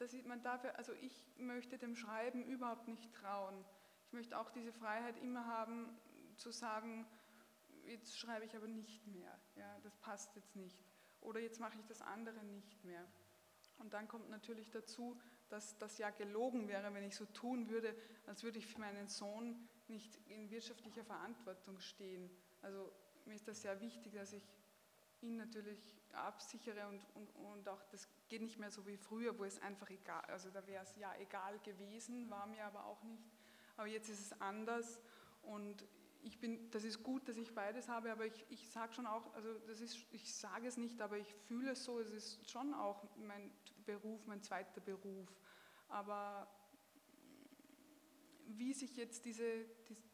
das sieht man dafür, also ich möchte dem Schreiben überhaupt nicht trauen. Ich möchte auch diese Freiheit immer haben, zu sagen, jetzt schreibe ich aber nicht mehr, ja, das passt jetzt nicht. Oder jetzt mache ich das andere nicht mehr. Und dann kommt natürlich dazu, dass das ja gelogen wäre, wenn ich so tun würde, als würde ich für meinen Sohn nicht in wirtschaftlicher Verantwortung stehen. Also mir ist das sehr wichtig, dass ich ihn natürlich absichere und, und, und auch das geht nicht mehr so wie früher, wo es einfach egal, also da wäre es ja egal gewesen, war mir aber auch nicht. Aber jetzt ist es anders und ich bin, das ist gut, dass ich beides habe, aber ich, ich sage schon auch, also das ist, ich sage es nicht, aber ich fühle es so, es ist schon auch mein Beruf, mein zweiter Beruf. Aber wie sich jetzt diese,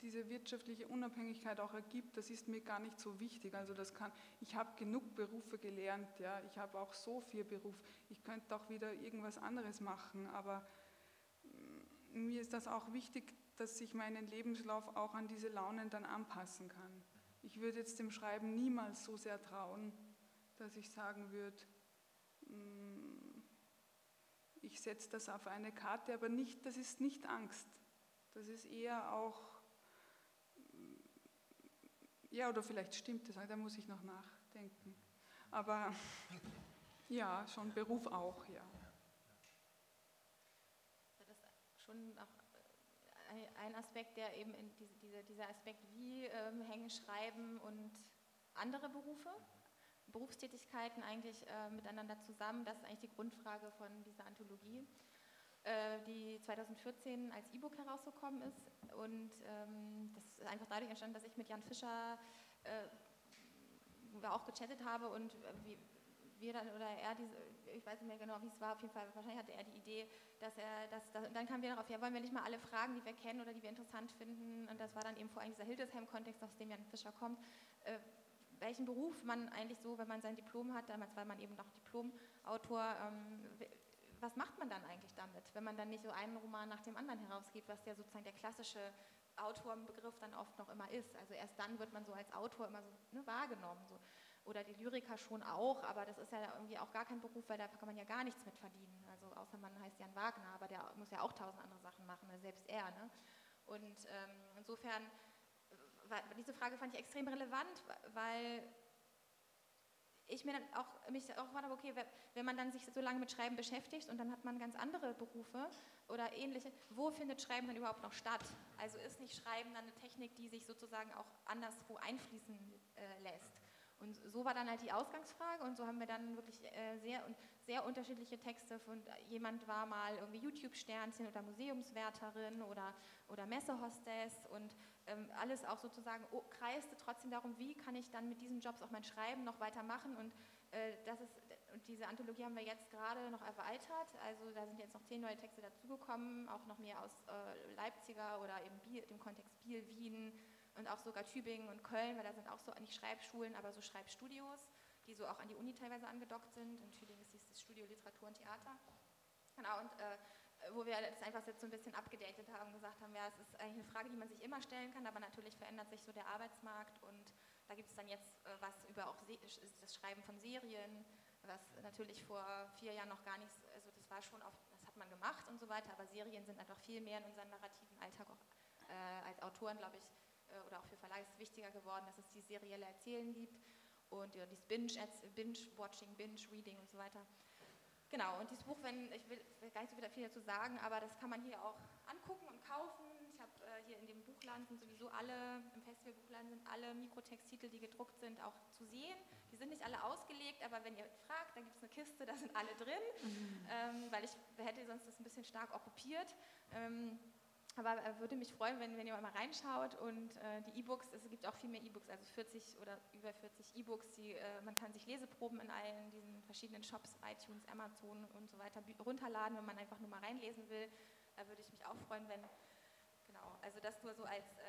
diese wirtschaftliche Unabhängigkeit auch ergibt, das ist mir gar nicht so wichtig. Also das kann, ich habe genug Berufe gelernt, ja, ich habe auch so viel Beruf, ich könnte auch wieder irgendwas anderes machen, aber mm, mir ist das auch wichtig, dass ich meinen Lebenslauf auch an diese Launen dann anpassen kann. Ich würde jetzt dem Schreiben niemals so sehr trauen, dass ich sagen würde, mm, ich setze das auf eine Karte, aber nicht, das ist nicht Angst. Das ist eher auch, ja, oder vielleicht stimmt das, da muss ich noch nachdenken. Aber ja, schon Beruf auch, ja. Das schon auch ein Aspekt, der eben in diese, diese, dieser Aspekt, wie ähm, hängen Schreiben und andere Berufe, Berufstätigkeiten eigentlich äh, miteinander zusammen. Das ist eigentlich die Grundfrage von dieser Anthologie, äh, die 2014 als E-Book herausgekommen ist. Und ähm, das ist einfach dadurch entstanden, dass ich mit Jan Fischer äh, auch gechattet habe und äh, wie, wir dann oder er diese, ich weiß nicht mehr genau, wie es war, auf jeden Fall, wahrscheinlich hatte er die Idee, dass er, dass, dass dann kamen wir darauf, ja, wollen wir nicht mal alle Fragen, die wir kennen oder die wir interessant finden, und das war dann eben vor allem dieser Hildesheim-Kontext, aus dem Jan Fischer kommt, äh, welchen Beruf man eigentlich so, wenn man sein Diplom hat, damals war man eben noch Diplomautor, ähm, was macht man dann eigentlich damit, wenn man dann nicht so einen Roman nach dem anderen herausgibt, was ja sozusagen der klassische Autorenbegriff dann oft noch immer ist. Also erst dann wird man so als Autor immer so ne, wahrgenommen. So oder die Lyriker schon auch, aber das ist ja irgendwie auch gar kein Beruf, weil da kann man ja gar nichts mit verdienen. Also außer man heißt Jan Wagner, aber der muss ja auch tausend andere Sachen machen, ne, selbst er. Ne? Und ähm, insofern, diese Frage fand ich extrem relevant, weil ich mir dann auch, mich auch gefragt habe, okay, wenn man dann sich so lange mit Schreiben beschäftigt und dann hat man ganz andere Berufe oder ähnliche, wo findet Schreiben dann überhaupt noch statt? Also ist nicht Schreiben dann eine Technik, die sich sozusagen auch anderswo einfließen äh, lässt? Und so war dann halt die Ausgangsfrage und so haben wir dann wirklich äh, sehr, sehr unterschiedliche Texte von, jemand war mal irgendwie YouTube-Sternchen oder Museumswärterin oder, oder Messehostess und ähm, alles auch sozusagen oh, kreiste trotzdem darum, wie kann ich dann mit diesen Jobs auch mein Schreiben noch weitermachen und äh, das ist, und diese Anthologie haben wir jetzt gerade noch erweitert, also da sind jetzt noch zehn neue Texte dazugekommen, auch noch mehr aus äh, Leipziger oder eben Biel, dem Kontext Biel, Wien, und auch sogar Tübingen und Köln, weil da sind auch so nicht Schreibschulen, aber so Schreibstudios, die so auch an die Uni teilweise angedockt sind. In Tübingen ist das Studio Literatur und Theater. Genau, und äh, wo wir das einfach jetzt so ein bisschen abgedatet haben, gesagt haben, ja, es ist eigentlich eine Frage, die man sich immer stellen kann, aber natürlich verändert sich so der Arbeitsmarkt und da gibt es dann jetzt äh, was über auch das Schreiben von Serien, was natürlich vor vier Jahren noch gar nicht, also das war schon auf, das hat man gemacht und so weiter, aber Serien sind einfach viel mehr in unserem narrativen Alltag auch äh, als Autoren, glaube ich, oder auch für Verlage ist es wichtiger geworden, dass es die serielle Erzählen gibt und ja, dieses Binge-Watching, Binge-Reading und so weiter. Genau, und dieses Buch, wenn, ich will gar nicht so viel dazu sagen, aber das kann man hier auch angucken und kaufen. Ich habe äh, hier in dem Buchladen sind sowieso alle, im Festivalbuchladen sind alle Mikrotexttitel, die gedruckt sind, auch zu sehen. Die sind nicht alle ausgelegt, aber wenn ihr fragt, dann gibt es eine Kiste, da sind alle drin, mhm. ähm, weil ich hätte sonst das ein bisschen stark okkupiert. Ähm, aber äh, würde mich freuen, wenn, wenn ihr mal reinschaut und äh, die E-Books, es gibt auch viel mehr E-Books, also 40 oder über 40 E-Books, äh, man kann sich Leseproben in allen diesen verschiedenen Shops, iTunes, Amazon und so weiter runterladen, wenn man einfach nur mal reinlesen will. Da würde ich mich auch freuen, wenn, genau, also das nur so als äh,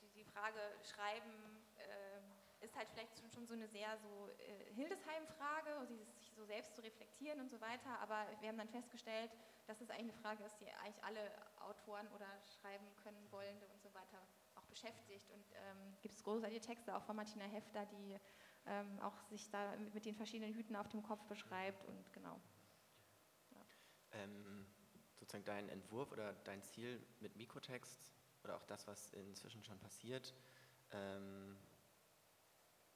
die, die, Frage Schreiben äh, ist halt vielleicht schon so eine sehr so äh, Hildesheim-Frage, sich so selbst zu reflektieren und so weiter, aber wir haben dann festgestellt, dass es eigentlich eine Frage ist, die eigentlich alle Autoren oder schreiben können Wollende und so weiter auch beschäftigt. Und ähm, gibt es großartige Texte auch von Martina Hefter, die ähm, auch sich da mit den verschiedenen Hüten auf dem Kopf beschreibt und genau. Ja. Ähm, sozusagen dein Entwurf oder dein Ziel mit Mikrotext oder auch das, was inzwischen schon passiert, ähm,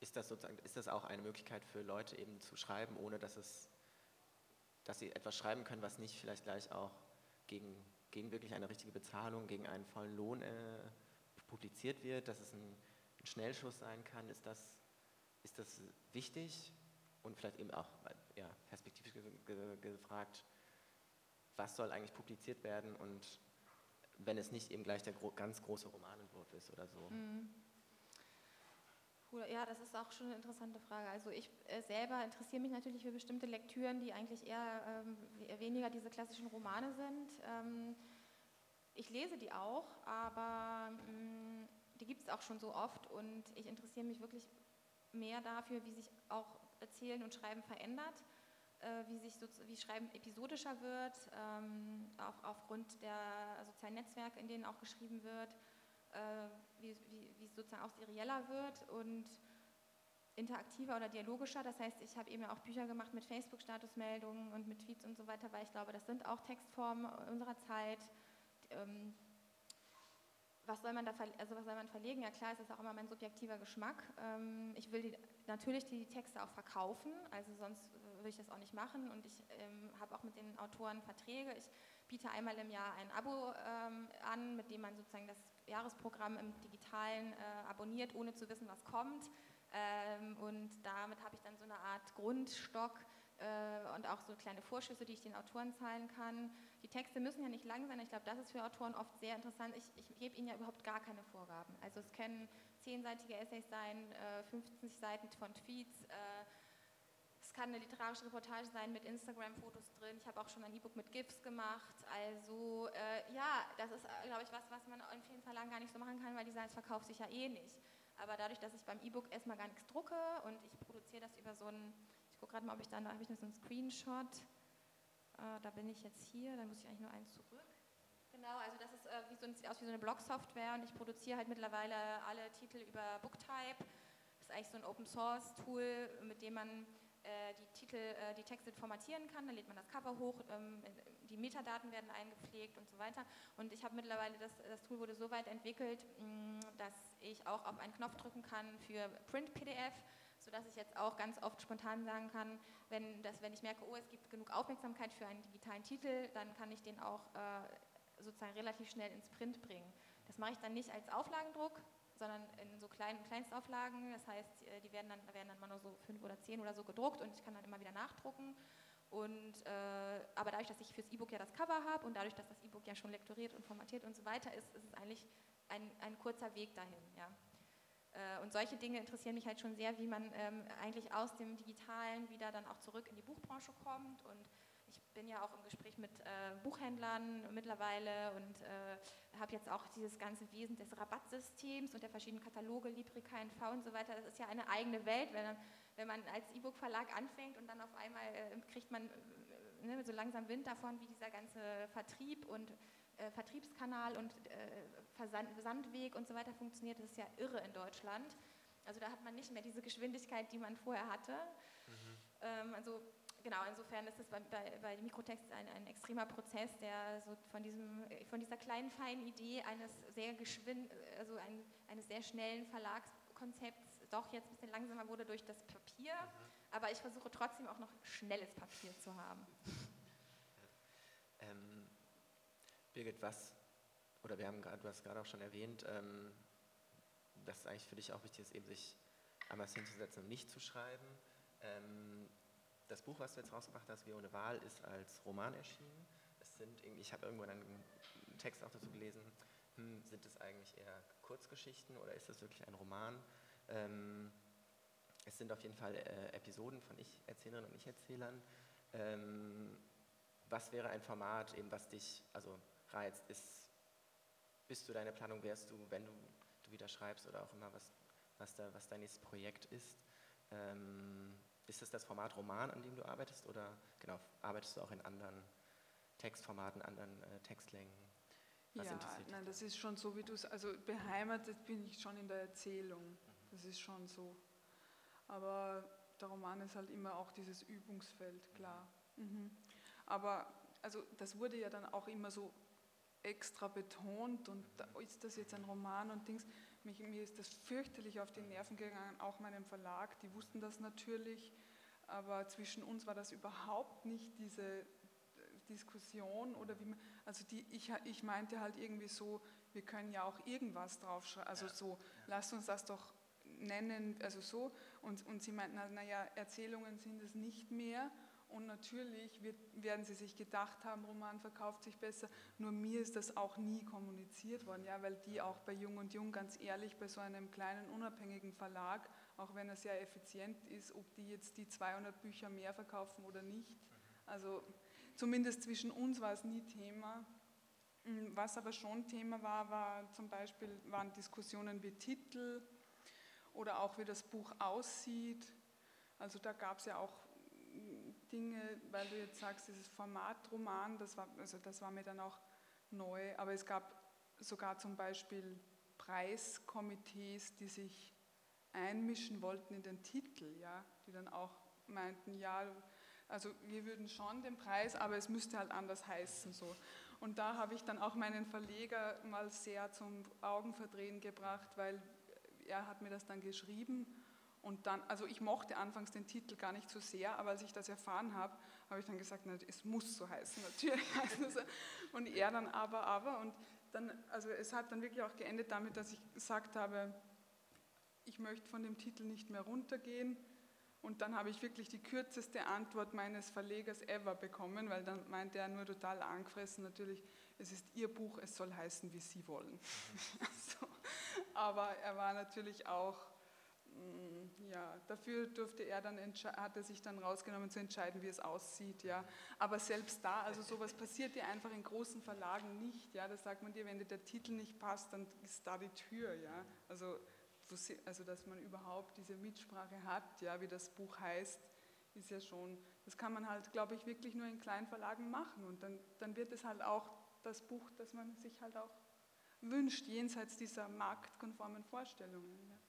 ist das sozusagen, ist das auch eine Möglichkeit für Leute eben zu schreiben, ohne dass es dass sie etwas schreiben können, was nicht vielleicht gleich auch gegen, gegen wirklich eine richtige Bezahlung, gegen einen vollen Lohn äh, publiziert wird, dass es ein, ein, Schnellschuss sein kann. Ist das, ist das wichtig? Und vielleicht eben auch ja, perspektivisch ge ge gefragt, was soll eigentlich publiziert werden und wenn es nicht eben gleich der gro ganz große Romanentwurf ist oder so. Mhm. Ja, das ist auch schon eine interessante Frage. Also ich äh, selber interessiere mich natürlich für bestimmte Lektüren, die eigentlich eher ähm, weniger diese klassischen Romane sind. Ähm, ich lese die auch, aber mh, mm, die gibt es auch schon so oft und ich interessiere mich wirklich mehr dafür, wie sich auch Erzählen und Schreiben verändert, äh, wie sich so, wie Schreiben episodischer wird, ähm, auch aufgrund der sozialen Netzwerke, in denen auch geschrieben wird äh, wie, wie, wie es sozusagen auch serieller wird und interaktiver oder dialogischer. Das heißt, ich habe eben auch Bücher gemacht mit Facebook-Statusmeldungen und mit Tweets und so weiter, weil ich glaube, das sind auch Textformen unserer Zeit. Ähm, was soll man da also was soll man verlegen? Ja klar, es ist auch immer mein subjektiver Geschmack. Ähm, ich will die, natürlich die Texte auch verkaufen, also sonst würde ich das auch nicht machen. Und ich ähm, habe auch mit den Autoren Verträge. Ich biete einmal im Jahr ein Abo ähm, an, mit dem man sozusagen das Jahresprogramm im Digitalen äh, abonniert, ohne zu wissen, was kommt. Ähm, und damit habe ich dann so eine Art Grundstock äh, und auch so kleine Vorschüsse, die ich den Autoren zahlen kann. Die Texte müssen ja nicht lang sein. Ich glaube, das ist für Autoren oft sehr interessant. Ich, ich gebe ihnen ja überhaupt gar keine Vorgaben. Also es können zehnseitige Essays sein, äh, 50 Seiten von Tweets. Es kann eine literarische Reportage sein mit Instagram-Fotos drin. Ich habe auch schon ein E-Book mit GIFs gemacht. Also äh, ja, das ist, äh, glaube ich, was, was man in vielen Verlagen gar nicht so machen kann, weil es verkauft sich ja eh nicht. Aber dadurch, dass ich beim E-Book erstmal gar nichts drucke und ich produziere das über so ein, ich gucke gerade mal, ob ich da, da habe ich noch so einen Screenshot. Äh, da bin ich jetzt hier, dann muss ich eigentlich nur eins zurück. Genau, also das ist äh, wie so, sieht aus wie so eine Blog-Software und ich produziere halt mittlerweile alle Titel über Booktype. Das ist eigentlich so ein Open-Source-Tool, mit dem man die Titel, äh, die Texte formatieren kann. Dann lädt man das Cover hoch, ähm, die Metadaten werden eingepflegt und so weiter. Und ich habe mittlerweile, das, das Tool wurde so weit entwickelt, mm, dass ich auch auf einen Knopf drücken kann für Print-PDF, sodass ich jetzt auch ganz oft spontan sagen kann, wenn, das, wenn ich merke, oh, es gibt genug Aufmerksamkeit für einen digitalen Titel, dann kann ich den auch äh, sozusagen relativ schnell ins Print bringen. Das mache ich dann nicht als Auflagendruck, sondern in so kleinen Kleinstauflagen. Das heißt, äh, die werden dann, da werden dann mal nur so fünf oder zehn oder so gedruckt und ich kann dann immer wieder nachdrucken. Und, äh, aber dadurch, dass ich fürs E-Book ja das Cover habe und dadurch, dass das E-Book ja schon lektoriert und formatiert und so weiter ist, ist es eigentlich ein, ein kurzer Weg dahin. Ja. Äh, und solche Dinge interessieren mich halt schon sehr, wie man ähm, eigentlich aus dem Digitalen wieder dann auch zurück in die Buchbranche kommt. Und bin ja auch im Gespräch mit äh, Buchhändlern mittlerweile und äh, habe jetzt auch dieses ganze Wesen des Rabattsystems und der verschiedenen Kataloge, Libri, KNV und so weiter. Das ist ja eine eigene Welt, wenn, wenn man als E-Book-Verlag anfängt und dann auf einmal äh, kriegt man äh, ne, so langsam Wind davon, wie dieser ganze Vertrieb und äh, Vertriebskanal und äh, Versand, Versandweg und so weiter funktioniert. Das ist ja irre in Deutschland. Also da hat man nicht mehr diese Geschwindigkeit, die man vorher hatte. Mhm. Ähm, also genau, insofern ist es bei, bei, bei Mikrotext ein, ein, extremer Prozess, der so von, diesem, von dieser kleinen, feinen Idee eines sehr geschwind, also ein, eines sehr schnellen Verlagskonzepts doch jetzt ein bisschen langsamer wurde durch das Papier. Mhm. Aber ich versuche trotzdem auch noch schnelles Papier zu haben. Ähm, Birgit, was, oder wir haben gerade, du hast gerade auch schon erwähnt, ähm, dass es eigentlich für dich auch wichtig ist, eben sich einmal hinzusetzen und nicht zu schreiben. Ähm, das Buch, was du jetzt rausgebracht hast, Wie ohne Wahl, ist als Roman erschienen. Es sind, ich habe irgendwo einen Text auch dazu gelesen, hm, sind es eigentlich eher Kurzgeschichten oder ist es wirklich ein Roman? Ähm, es sind auf jeden Fall äh, Episoden von Ich-Erzählerinnen und Ich-Erzählern. Ähm, was wäre ein Format, eben was dich also reizt? Ist, bist du deine Planung, wärst du, wenn du, du wieder schreibst oder auch immer, was, was, da, was dein nächstes Projekt ist? Ähm, ist es das Format Roman, an dem du arbeitest oder genau, arbeitest du auch in anderen Textformaten, anderen äh, Textlängen? Was ja, nein, das ist schon so, wie du es, also beheimatet bin ich schon in der Erzählung, mhm. das ist schon so. Aber der Roman ist halt immer auch dieses Übungsfeld, mhm. klar. Mhm. Aber also das wurde ja dann auch immer so extra betont und da ist das jetzt ein Roman und Dings. Mich, mir ist das fürchterlich auf die Nerven gegangen, auch meinem Verlag, die wussten das natürlich, aber zwischen uns war das überhaupt nicht diese äh, Diskussion oder wie man, also die, ich, ich meinte halt irgendwie so, wir können ja auch irgendwas draufschreiben, also so, lasst uns das doch nennen, also so, und, und sie meinten, naja, Erzählungen sind es nicht mehr und natürlich wird, werden sie sich gedacht haben, Roman verkauft sich besser. Nur mir ist das auch nie kommuniziert worden, ja, weil die auch bei Jung und Jung ganz ehrlich bei so einem kleinen unabhängigen Verlag, auch wenn er sehr effizient ist, ob die jetzt die 200 Bücher mehr verkaufen oder nicht. Also zumindest zwischen uns war es nie Thema. Mm, was aber schon Thema war, war zum Beispiel waren Diskussionen wie Titel oder auch wie das Buch aussieht. Also da gab es ja auch Dinge, weil du jetzt sagst, dieses Formatroman, das war, also das war mir dann auch neu, aber es gab sogar zum Beispiel Preiskomitees, die sich einmischen wollten in den Titel, ja, die dann auch meinten, ja, also wir würden schon den Preis, aber es müsste halt anders heißen so. Und da habe ich dann auch meinen Verleger mal sehr zum Augenverdrehen gebracht, weil er hat mir das dann geschrieben und dann, also ich mochte anfangs den Titel gar nicht so sehr, aber als ich das erfahren habe, habe ich dann gesagt, na, es muss so heißen, natürlich heißt es. Und er dann aber, aber. Und dann, also es hat dann wirklich auch geendet damit, dass ich gesagt habe, ich möchte von dem Titel nicht mehr runtergehen. Und dann habe ich wirklich die kürzeste Antwort meines Verlegers ever bekommen, weil dann meinte er nur total angefressen, natürlich, es ist Ihr Buch, es soll heißen, wie Sie wollen. so. Aber er war natürlich auch ja, dafür durfte er dann hat er sich dann rausgenommen zu entscheiden, wie es aussieht, ja. Aber selbst da, also sowas passiert dir einfach in großen Verlagen nicht, ja. Da sagt man dir, wenn dir der Titel nicht passt, dann ist da die Tür, ja. Also, also dass man überhaupt diese Mitsprache hat, ja, wie das Buch heißt, ist ja schon, das kann man halt, glaube ich, wirklich nur in kleinen Verlagen machen und dann, dann wird es halt auch das Buch, das man sich halt auch wünscht, jenseits dieser marktkonformen Vorstellungen. Ja.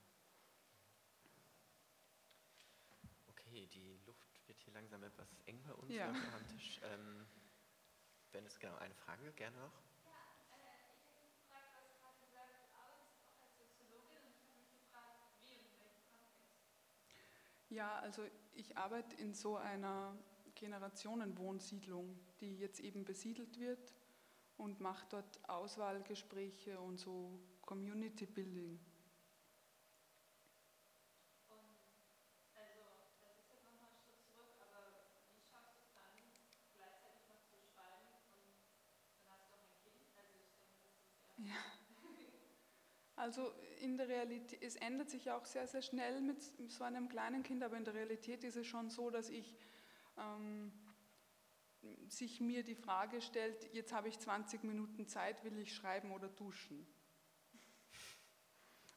Okay, die Luft wird hier langsam etwas eng bei uns ja. am Tisch. Ähm, wenn es genau eine Frage, gerne noch. Ja, also ich arbeite in so einer Generationenwohnsiedlung, die jetzt eben besiedelt wird und mache dort Auswahlgespräche und so Community Building. Also in der Realität, es ändert sich auch sehr, sehr schnell mit so einem kleinen Kind, aber in der Realität ist es schon so, dass ich ähm, sich mir die Frage stellt, jetzt habe ich 20 Minuten Zeit, will ich schreiben oder duschen?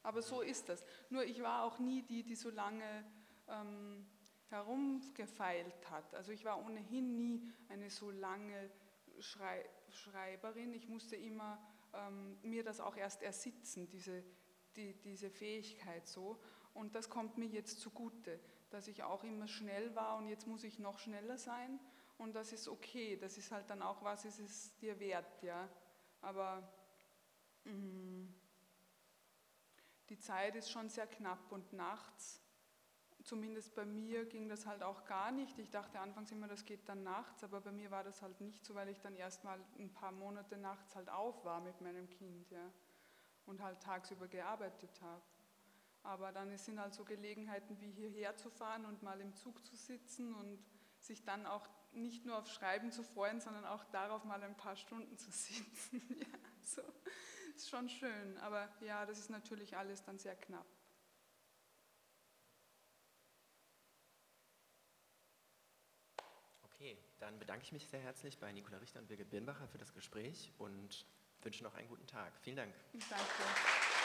Aber so ist das. Nur ich war auch nie die, die so lange ähm, herumgefeilt hat. Also ich war ohnehin nie eine so lange Schrei Schreiberin. Ich musste immer ähm, mir das auch erst ersitzen, diese, die, diese Fähigkeit so. Und das kommt mir jetzt zugute, dass ich auch immer schnell war und jetzt muss ich noch schneller sein. Und das ist okay, das ist halt dann auch, was ist es dir wert, ja. Aber mh, mm, die Zeit ist schon sehr knapp und nachts zumindest bei mir ging das halt auch gar nicht. Ich dachte anfangs immer, das geht dann nachts, aber bei mir war das halt nicht so, weil ich dann erst mal ein paar Monate nachts halt auf war mit meinem Kind, ja, und halt tagsüber gearbeitet habe. Aber dann sind halt so Gelegenheiten wie hierher zu fahren und mal im Zug zu sitzen und sich dann auch nicht nur auf Schreiben zu freuen, sondern auch darauf mal ein paar Stunden zu sitzen. ja, so ist schon schön, aber ja, das ist natürlich alles dann sehr knapp. Okay, dann bedanke ich mich sehr herzlich bei Nicola Richter und Birgit Birnbacher für das Gespräch und wünsche noch einen guten Tag. Vielen Dank. Danke.